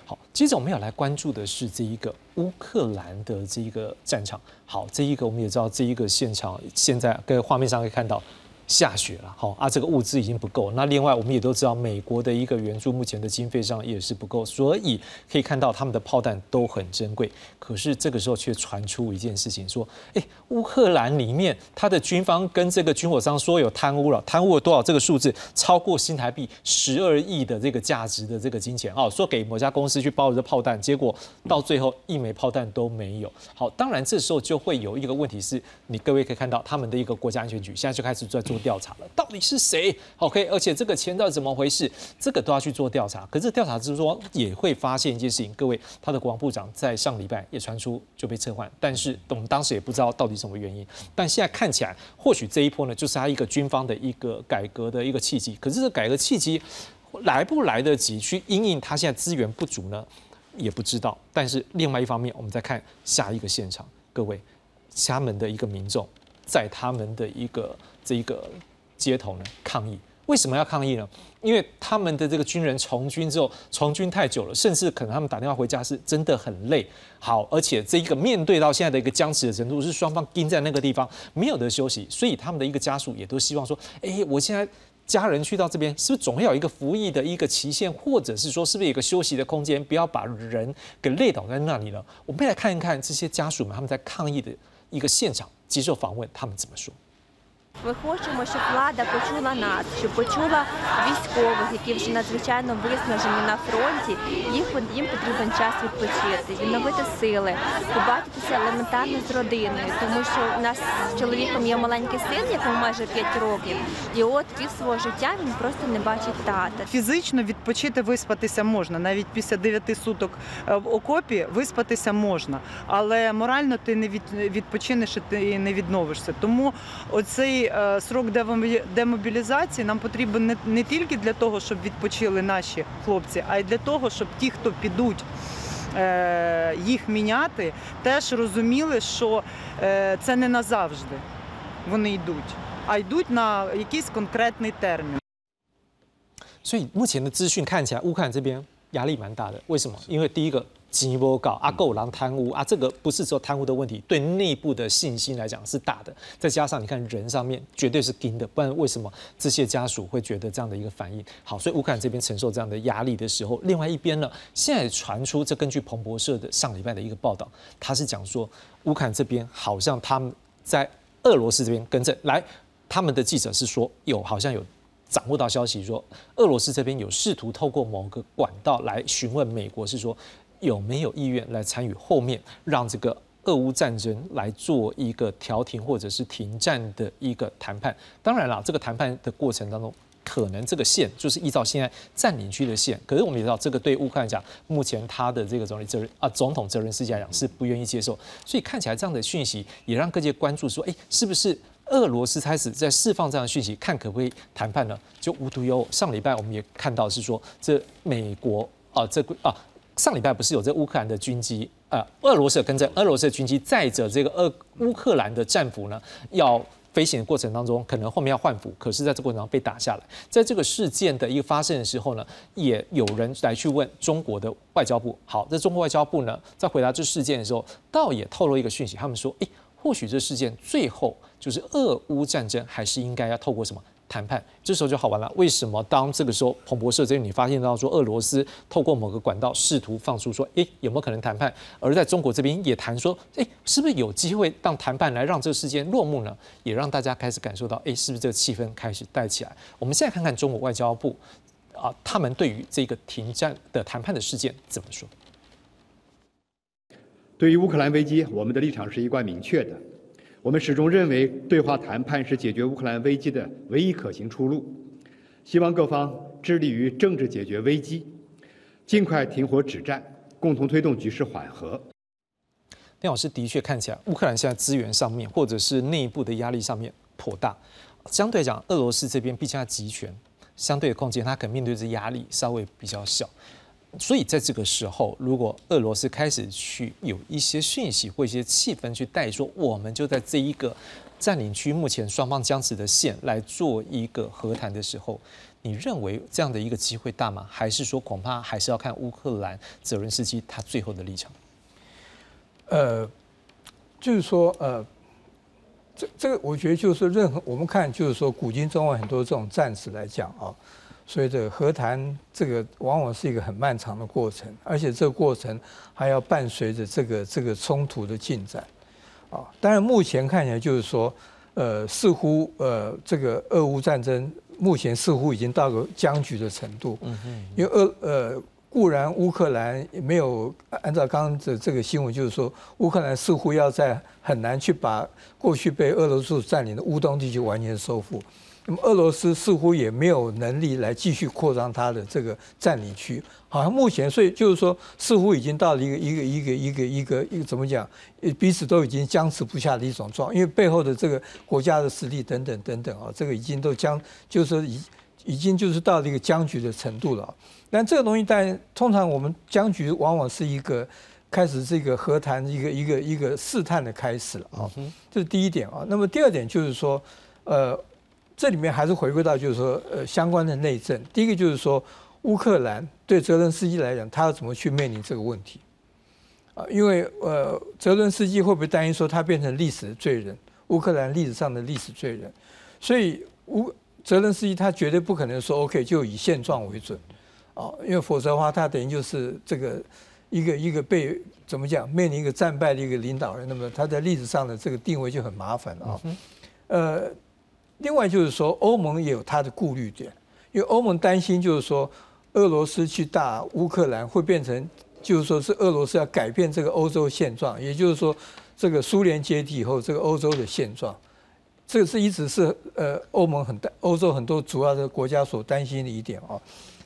好，接着我们要来关注的是这一个乌克兰的这一个战场。好，这一个我们也知道，这一个现场现在跟画面上可以看到。下雪了，好啊，这个物资已经不够。那另外我们也都知道，美国的一个援助目前的经费上也是不够，所以可以看到他们的炮弹都很珍贵。可是这个时候却传出一件事情，说，哎，乌克兰里面他的军方跟这个军火商说有贪污了，贪污了多少？这个数字超过新台币十二亿的这个价值的这个金钱哦，说给某家公司去包了这炮弹，结果到最后一枚炮弹都没有。好，当然这时候就会有一个问题是，你各位可以看到他们的一个国家安全局现在就开始在做。调查了，到底是谁？OK，而且这个钱到底怎么回事？这个都要去做调查。可是调查之中也会发现一件事情，各位，他的国防部长在上礼拜也传出就被撤换，但是我们当时也不知道到底什么原因。但现在看起来，或许这一波呢，就是他一个军方的一个改革的一个契机。可是这改革契机来不来得及去因应他现在资源不足呢？也不知道。但是另外一方面，我们再看下一个现场，各位，厦门的一个民众在他们的一个。这一个街头呢抗议，为什么要抗议呢？因为他们的这个军人从军之后，从军太久了，甚至可能他们打电话回家是真的很累。好，而且这一个面对到现在的一个僵持的程度，是双方盯在那个地方没有得休息，所以他们的一个家属也都希望说，哎，我现在家人去到这边，是不是总会有一个服役的一个期限，或者是说是不是有一个休息的空间，不要把人给累倒在那里了？我们来看一看这些家属们他们在抗议的一个现场接受访问，他们怎么说。Ми хочемо, щоб влада почула нас, щоб почула військових, які вже надзвичайно виснажені на фронті. Їх їм потрібен час відпочити, відновити сили, побачитися елементарно з родиною, тому що у нас з чоловіком є маленький син, якому майже 5 років, і от пів свого життя він просто не бачить тата. Фізично відпочити, виспатися можна, навіть після 9 суток в окопі виспатися можна, але морально ти не відпочинеш і ти не відновишся. Тому оцей срок демобілізації нам потрібен не, не тільки для того, щоб відпочили наші хлопці, а й для того, щоб ті, хто підуть. Їх міняти, теж розуміли, що це не назавжди вони йдуть, а йдуть на якийсь конкретний термін. 所以目前的资讯看起来，乌克兰这边压力蛮大的。为什么？因为第一个， 金波告阿够狼贪污啊，这个不是说贪污的问题，对内部的信心来讲是大的。再加上你看人上面绝对是盯的，不然为什么这些家属会觉得这样的一个反应？好，所以乌克兰这边承受这样的压力的时候，另外一边呢，现在传出这根据彭博社的上礼拜的一个报道，他是讲说乌克兰这边好像他们在俄罗斯这边跟着来，他们的记者是说有好像有掌握到消息说俄罗斯这边有试图透过某个管道来询问美国，是说。有没有意愿来参与后面让这个俄乌战争来做一个调停或者是停战的一个谈判？当然了，这个谈判的过程当中，可能这个线就是依照现在占领区的线。可是我们也知道，这个对乌克兰讲，目前他的这个总理责任啊，总统责任事件来讲是不愿意接受。所以看起来这样的讯息也让各界关注，说，哎，是不是俄罗斯开始在释放这样的讯息，看可不可以谈判呢？就无独有偶，上礼拜我们也看到是说，这美国啊，这个啊。上礼拜不是有这乌克兰的军机，呃，俄罗斯跟着俄罗斯的军机载着这个俄乌克兰的战俘呢，要飞行的过程当中，可能后面要换俘，可是在这过程中被打下来。在这个事件的一个发生的时候呢，也有人来去问中国的外交部。好，在中国外交部呢，在回答这事件的时候，倒也透露一个讯息，他们说，诶，或许这事件最后就是俄乌战争，还是应该要透过什么谈判。这时候就好玩了，为什么当这个时候彭博社这边你发现到说俄罗斯透过某个管道试图放出说，哎，有没有可能谈判？而在中国这边也谈说，哎，是不是有机会让谈判来让这个事件落幕呢？也让大家开始感受到，哎，是不是这个气氛开始带起来？我们现在看看中国外交部啊，他们对于这个停战的谈判的事件怎么说？对于乌克兰危机，我们的立场是一贯明确的。我们始终认为，对话谈判是解决乌克兰危机的唯一可行出路。希望各方致力于政治解决危机，尽快停火止战，共同推动局势缓和。丁老师的确看起来，乌克兰现在资源上面，或者是内部的压力上面颇大。相对讲，俄罗斯这边毕竟它集权，相对的空间，它可能面对这压力稍微比较小。所以在这个时候，如果俄罗斯开始去有一些讯息或一些气氛去带说，我们就在这一个占领区目前双方僵持的线来做一个和谈的时候，你认为这样的一个机会大吗？还是说恐怕还是要看乌克兰泽伦斯基他最后的立场？呃，就是说，呃，这这个我觉得就是任何我们看就是说古今中外很多这种战士来讲啊。所以这个和谈，这个往往是一个很漫长的过程，而且这个过程还要伴随着这个这个冲突的进展，啊，当然目前看起来就是说，呃，似乎呃，这个俄乌战争目前似乎已经到了僵局的程度，嗯嗯，因为俄呃固然乌克兰没有按照刚刚的这个新闻，就是说乌克兰似乎要在很难去把过去被俄罗斯占领的乌东地区完全收复。那么俄罗斯似乎也没有能力来继续扩张它的这个占领区，好像目前所以就是说，似乎已经到了一个一个一个一个一个一个怎么讲，彼此都已经僵持不下的一种状，因为背后的这个国家的实力等等等等啊，这个已经都僵，就是已已经就是到了一个僵局的程度了。但这个东西，但通常我们僵局往往是一个开始这个和谈一个一个一个试探的开始了啊，这是第一点啊。那么第二点就是说，呃。这里面还是回归到，就是说，呃，相关的内政。第一个就是说，乌克兰对泽伦斯基来讲，他要怎么去面临这个问题？啊，因为呃，泽伦斯基会不会担心说他变成历史的罪人，乌克兰历史上的历史罪人？所以乌泽伦斯基他绝对不可能说 OK 就以现状为准，啊，因为否则的话，他等于就是这个一个一个被怎么讲面临一个战败的一个领导人，那么他在历史上的这个定位就很麻烦了啊，呃。另外就是说，欧盟也有它的顾虑点，因为欧盟担心就是说，俄罗斯去打乌克兰会变成，就是说是俄罗斯要改变这个欧洲现状，也就是说，这个苏联解体以后这个欧洲的现状，这个是一直是呃欧盟很担，欧洲很多主要的国家所担心的一点啊。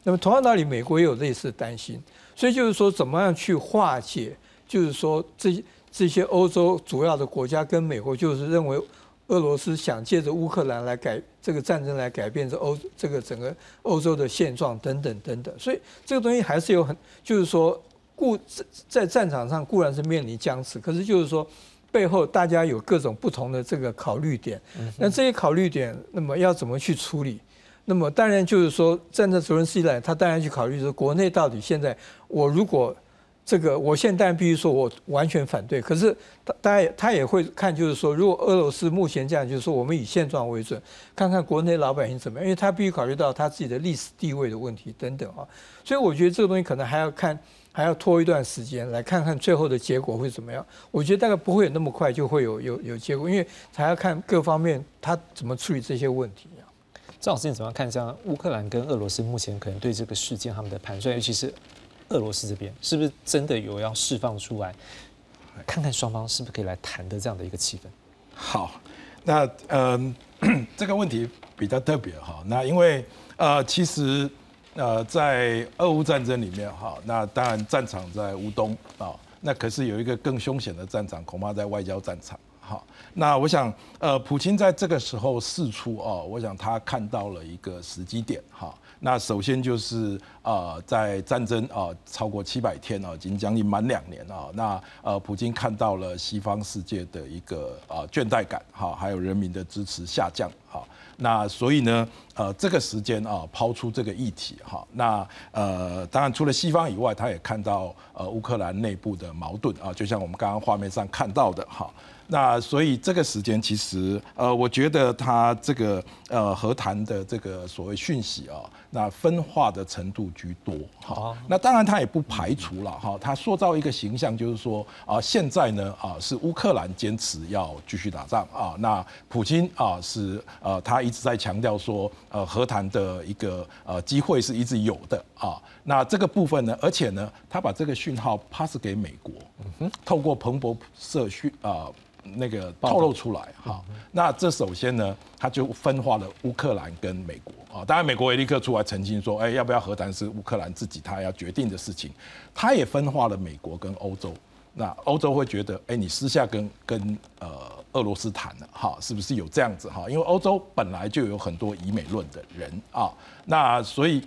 那么同样道理，美国也有类似担心，所以就是说，怎么样去化解，就是说这这些欧洲主要的国家跟美国就是认为。俄罗斯想借着乌克兰来改这个战争来改变这欧这个整个欧洲的现状等等等等，所以这个东西还是有很就是说固在战场上固然是面临僵持，可是就是说背后大家有各种不同的这个考虑点，那这些考虑点那么要怎么去处理？那么当然就是说站在泽连斯基来，他当然去考虑说国内到底现在我如果。这个我现在必须说，我完全反对。可是他，他也他也会看，就是说，如果俄罗斯目前这样，就是说，我们以现状为准，看看国内老百姓怎么样，因为他必须考虑到他自己的历史地位的问题等等啊。所以我觉得这个东西可能还要看，还要拖一段时间来看看最后的结果会怎么样。我觉得大概不会有那么快就会有有有结果，因为还要看各方面他怎么处理这些问题啊。赵老师，你怎么样看？像乌克兰跟俄罗斯目前可能对这个事件他们的盘算，尤其是。俄罗斯这边是不是真的有要释放出来，看看双方是不是可以来谈的这样的一个气氛？好，那嗯，这个问题比较特别哈。那因为呃，其实呃，在俄乌战争里面哈，那当然战场在乌东啊，那可是有一个更凶险的战场，恐怕在外交战场。好，那我想呃，普京在这个时候试出哦，我想他看到了一个时机点哈。那首先就是呃，在战争啊超过七百天啊，已经将近满两年啊。那呃，普京看到了西方世界的一个啊倦怠感哈，还有人民的支持下降哈。那所以呢，呃，这个时间啊，抛出这个议题哈。那呃，当然除了西方以外，他也看到呃乌克兰内部的矛盾啊，就像我们刚刚画面上看到的哈。那所以这个时间其实，呃，我觉得他这个呃和谈的这个所谓讯息啊，那分化的程度居多。好，那当然他也不排除了哈，他塑造一个形象就是说啊，现在呢啊是乌克兰坚持要继续打仗啊，那普京啊是呃他一直在强调说呃和谈的一个呃机会是一直有的啊，那这个部分呢，而且呢他把这个讯号 pass 给美国，透过彭博社讯啊。那个透露出来哈，那这首先呢，他就分化了乌克兰跟美国啊。当然，美国也立刻出来澄清说，哎，要不要和谈是乌克兰自己他要决定的事情。他也分化了美国跟欧洲。那欧洲会觉得，哎，你私下跟跟呃俄罗斯谈了哈，是不是有这样子哈？因为欧洲本来就有很多以美论的人啊，那所以。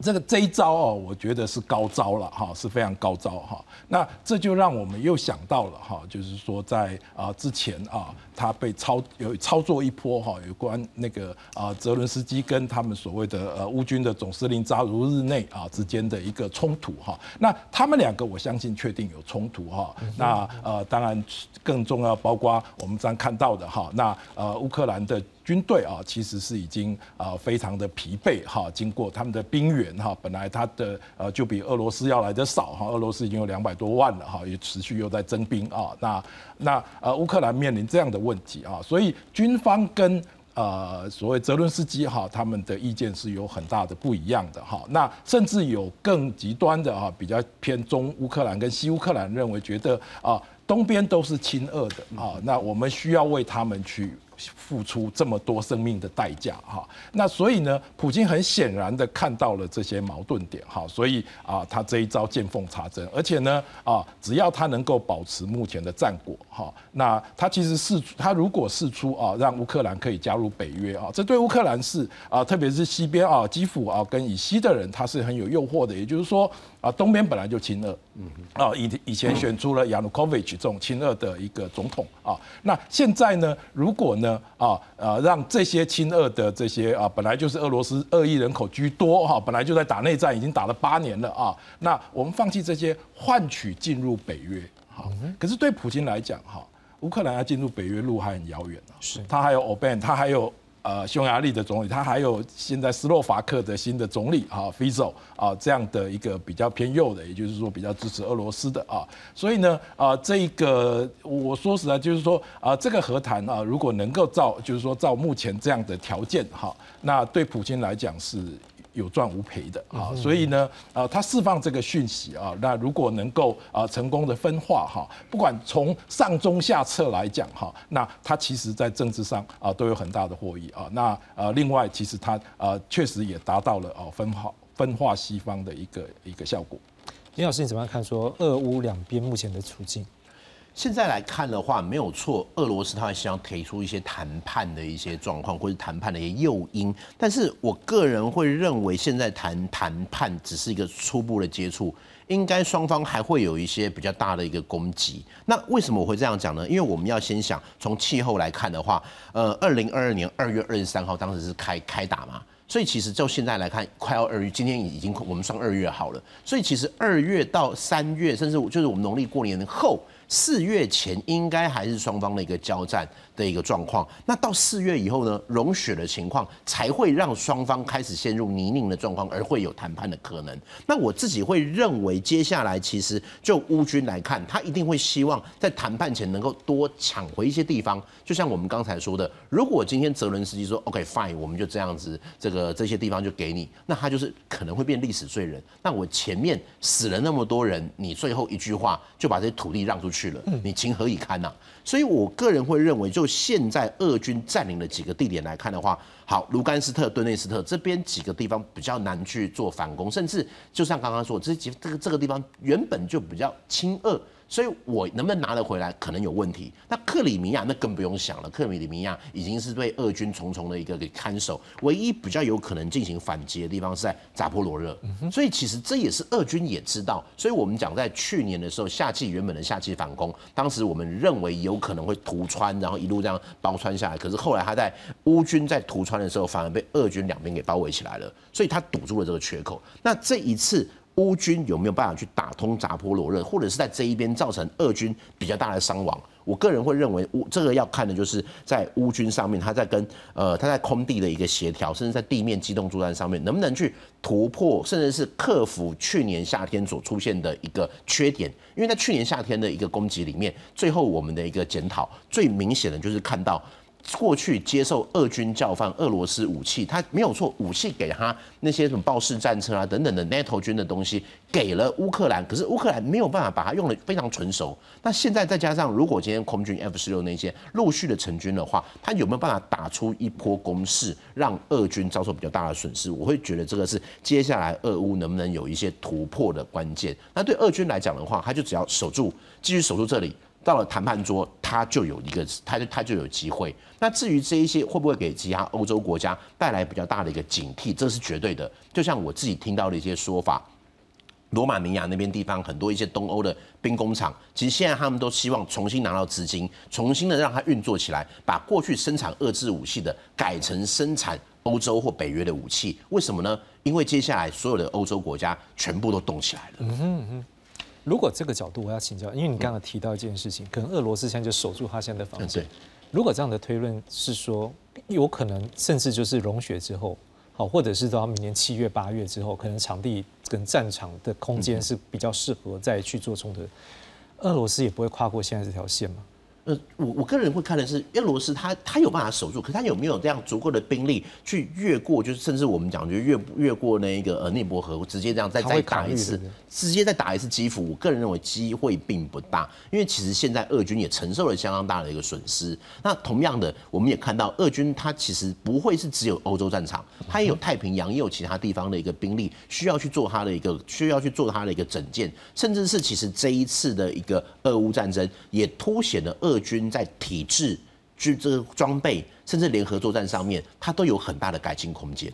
这个这一招哦，我觉得是高招了哈，是非常高招哈。那这就让我们又想到了哈，就是说在啊之前啊，他被操有操作一波哈，有关那个啊泽伦斯基跟他们所谓的呃乌军的总司令扎如日内啊之间的一个冲突哈。那他们两个我相信确定有冲突哈。那呃当然更重要，包括我们刚看到的哈，那呃乌克兰的。军队啊，其实是已经啊非常的疲惫哈，经过他们的兵员哈，本来他的呃就比俄罗斯要来的少哈，俄罗斯已经有两百多万了哈，也持续又在征兵啊，那那呃乌克兰面临这样的问题啊，所以军方跟呃所谓泽伦斯基哈他们的意见是有很大的不一样的哈，那甚至有更极端的啊，比较偏中乌克兰跟西乌克兰认为觉得啊东边都是亲俄的啊，那我们需要为他们去。付出这么多生命的代价哈，那所以呢，普京很显然的看到了这些矛盾点哈，所以啊，他这一招见缝插针，而且呢啊，只要他能够保持目前的战果哈，那他其实是他如果试出啊，让乌克兰可以加入北约啊，这对乌克兰是啊，特别是西边啊，基辅啊跟以西的人，他是很有诱惑的，也就是说。啊，东边本来就亲俄，嗯，啊，以以前选出了亚努科维奇这种亲俄的一个总统。啊，那现在呢，如果呢，啊，呃，让这些亲俄的这些啊，本来就是俄罗斯二亿人口居多哈，本来就在打内战，已经打了八年了啊，那我们放弃这些，换取进入北约，好，可是对普京来讲哈，乌克兰要进入北约路还很遥远啊，是，他还有欧班，他还有。呃，匈牙利的总理，他还有现在斯洛伐克的新的总理啊 f i z o 啊，这样的一个比较偏右的，也就是说比较支持俄罗斯的啊，所以呢，啊，这一个我说实在就是说啊，这个和谈啊，如果能够照，就是说照目前这样的条件哈，那对普京来讲是。有赚无赔的啊，所以呢，呃，他释放这个讯息啊，那如果能够啊成功的分化哈，不管从上中下策来讲哈，那他其实在政治上啊都有很大的获益啊。那呃，另外其实他呃确实也达到了哦分化分化西方的一个一个效果。林老师，你怎么样看说俄乌两边目前的处境？现在来看的话，没有错，俄罗斯他希望提出一些谈判的一些状况，或者谈判的一些诱因。但是我个人会认为，现在谈谈判只是一个初步的接触，应该双方还会有一些比较大的一个攻击。那为什么我会这样讲呢？因为我们要先想，从气候来看的话，呃，二零二二年二月二十三号当时是开开打嘛，所以其实就现在来看，快要二月，今天已经我们算二月好了。所以其实二月到三月，甚至就是我们农历过年后。四月前应该还是双方的一个交战。的一个状况，那到四月以后呢，融雪的情况才会让双方开始陷入泥泞的状况，而会有谈判的可能。那我自己会认为，接下来其实就乌军来看，他一定会希望在谈判前能够多抢回一些地方。就像我们刚才说的，如果今天泽伦斯基说 “OK fine”，我们就这样子，这个这些地方就给你，那他就是可能会变历史罪人。那我前面死了那么多人，你最后一句话就把这些土地让出去了，你情何以堪呐？所以我个人会认为，就现在俄军占领的几个地点来看的话，好，卢甘斯特、顿内斯特这边几个地方比较难去做反攻，甚至就像刚刚说，这几这个这个地方原本就比较亲俄。所以，我能不能拿得回来，可能有问题。那克里米亚那更不用想了，克里米亚已经是被俄军重重的一个给看守，唯一比较有可能进行反击的地方是在扎波罗热。所以，其实这也是俄军也知道。所以我们讲在去年的时候，夏季原本的夏季反攻，当时我们认为有可能会突穿，然后一路这样包穿下来。可是后来他在乌军在突穿的时候，反而被俄军两边给包围起来了，所以他堵住了这个缺口。那这一次。乌军有没有办法去打通扎波罗热，或者是在这一边造成俄军比较大的伤亡？我个人会认为乌这个要看的就是在乌军上面，他在跟呃他在空地的一个协调，甚至在地面机动作战上面，能不能去突破，甚至是克服去年夏天所出现的一个缺点。因为在去年夏天的一个攻击里面，最后我们的一个检讨最明显的就是看到。过去接受俄军教范俄罗斯武器，他没有错，武器给他那些什么豹式战车啊等等的 NATO 军的东西给了乌克兰，可是乌克兰没有办法把它用的非常纯熟。那现在再加上，如果今天空军 F 十六那些陆续的成军的话，他有没有办法打出一波攻势，让俄军遭受比较大的损失？我会觉得这个是接下来俄乌能不能有一些突破的关键。那对俄军来讲的话，他就只要守住，继续守住这里。到了谈判桌，他就有一个，他就他就有机会。那至于这一些会不会给其他欧洲国家带来比较大的一个警惕，这是绝对的。就像我自己听到的一些说法，罗马尼亚那边地方很多一些东欧的兵工厂，其实现在他们都希望重新拿到资金，重新的让它运作起来，把过去生产遏制武器的改成生产欧洲或北约的武器。为什么呢？因为接下来所有的欧洲国家全部都动起来了。嗯哼。如果这个角度我要请教，因为你刚刚提到一件事情，可能俄罗斯现在就守住他现在的防线。如果这样的推论是说，有可能甚至就是融雪之后，好，或者是到明年七月八月之后，可能场地跟战场的空间是比较适合再去做冲突，俄罗斯也不会跨过现在这条线吗？呃，我我个人会看的是，俄罗斯他他有办法守住，可他有没有这样足够的兵力去越过，就是甚至我们讲就越越过那一个呃涅伯河，直接这样再再打一次，直接再打一次基辅。我个人认为机会并不大，因为其实现在俄军也承受了相当大的一个损失。那同样的，我们也看到俄军他其实不会是只有欧洲战场，他也有太平洋，也有其他地方的一个兵力需要去做他的一个需要去做他的一个整建，甚至是其实这一次的一个俄乌战争也凸显了俄。俄军在体制、军这个装备，甚至联合作战上面，它都有很大的改进空间。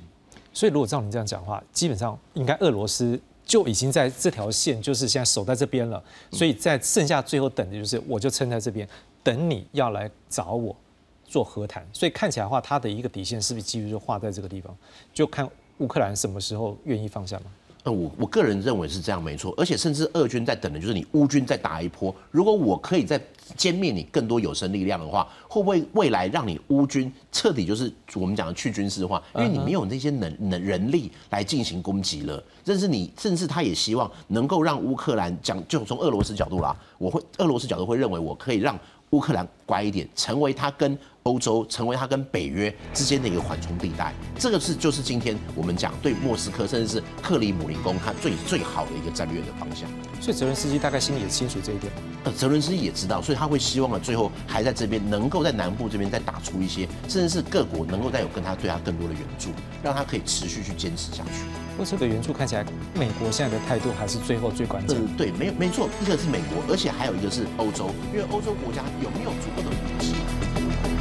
所以，如果照你这样讲话，基本上应该俄罗斯就已经在这条线，就是现在守在这边了。所以在剩下最后等的就是，我就撑在这边，等你要来找我做和谈。所以看起来的话，它的一个底线是不是几乎就画在这个地方？就看乌克兰什么时候愿意放下吗？呃，我我个人认为是这样，没错。而且甚至俄军在等的就是你乌军再打一波。如果我可以在歼灭你更多有生力量的话，会不会未来让你乌军彻底就是我们讲的去军事化？因为你没有那些能能人力来进行攻击了。甚至你甚至他也希望能够让乌克兰讲，就从俄罗斯角度啦，我会俄罗斯角度会认为我可以让乌克兰乖一点，成为他跟。欧洲成为他跟北约之间的一个缓冲地带，这个是就是今天我们讲对莫斯科甚至是克里姆林宫它最最好的一个战略的方向。所以泽伦斯基大概心里也清楚这一点。呃，泽伦斯基也知道，所以他会希望啊，最后还在这边能够在南部这边再打出一些，甚至是各国能够再有跟他对他更多的援助，让他可以持续去坚持下去。不过这个援助看起来，美国现在的态度还是最后最关键。嗯，对，没没错，一个是美国，而且还有一个是欧洲，因为欧洲国家有没有足够的武器？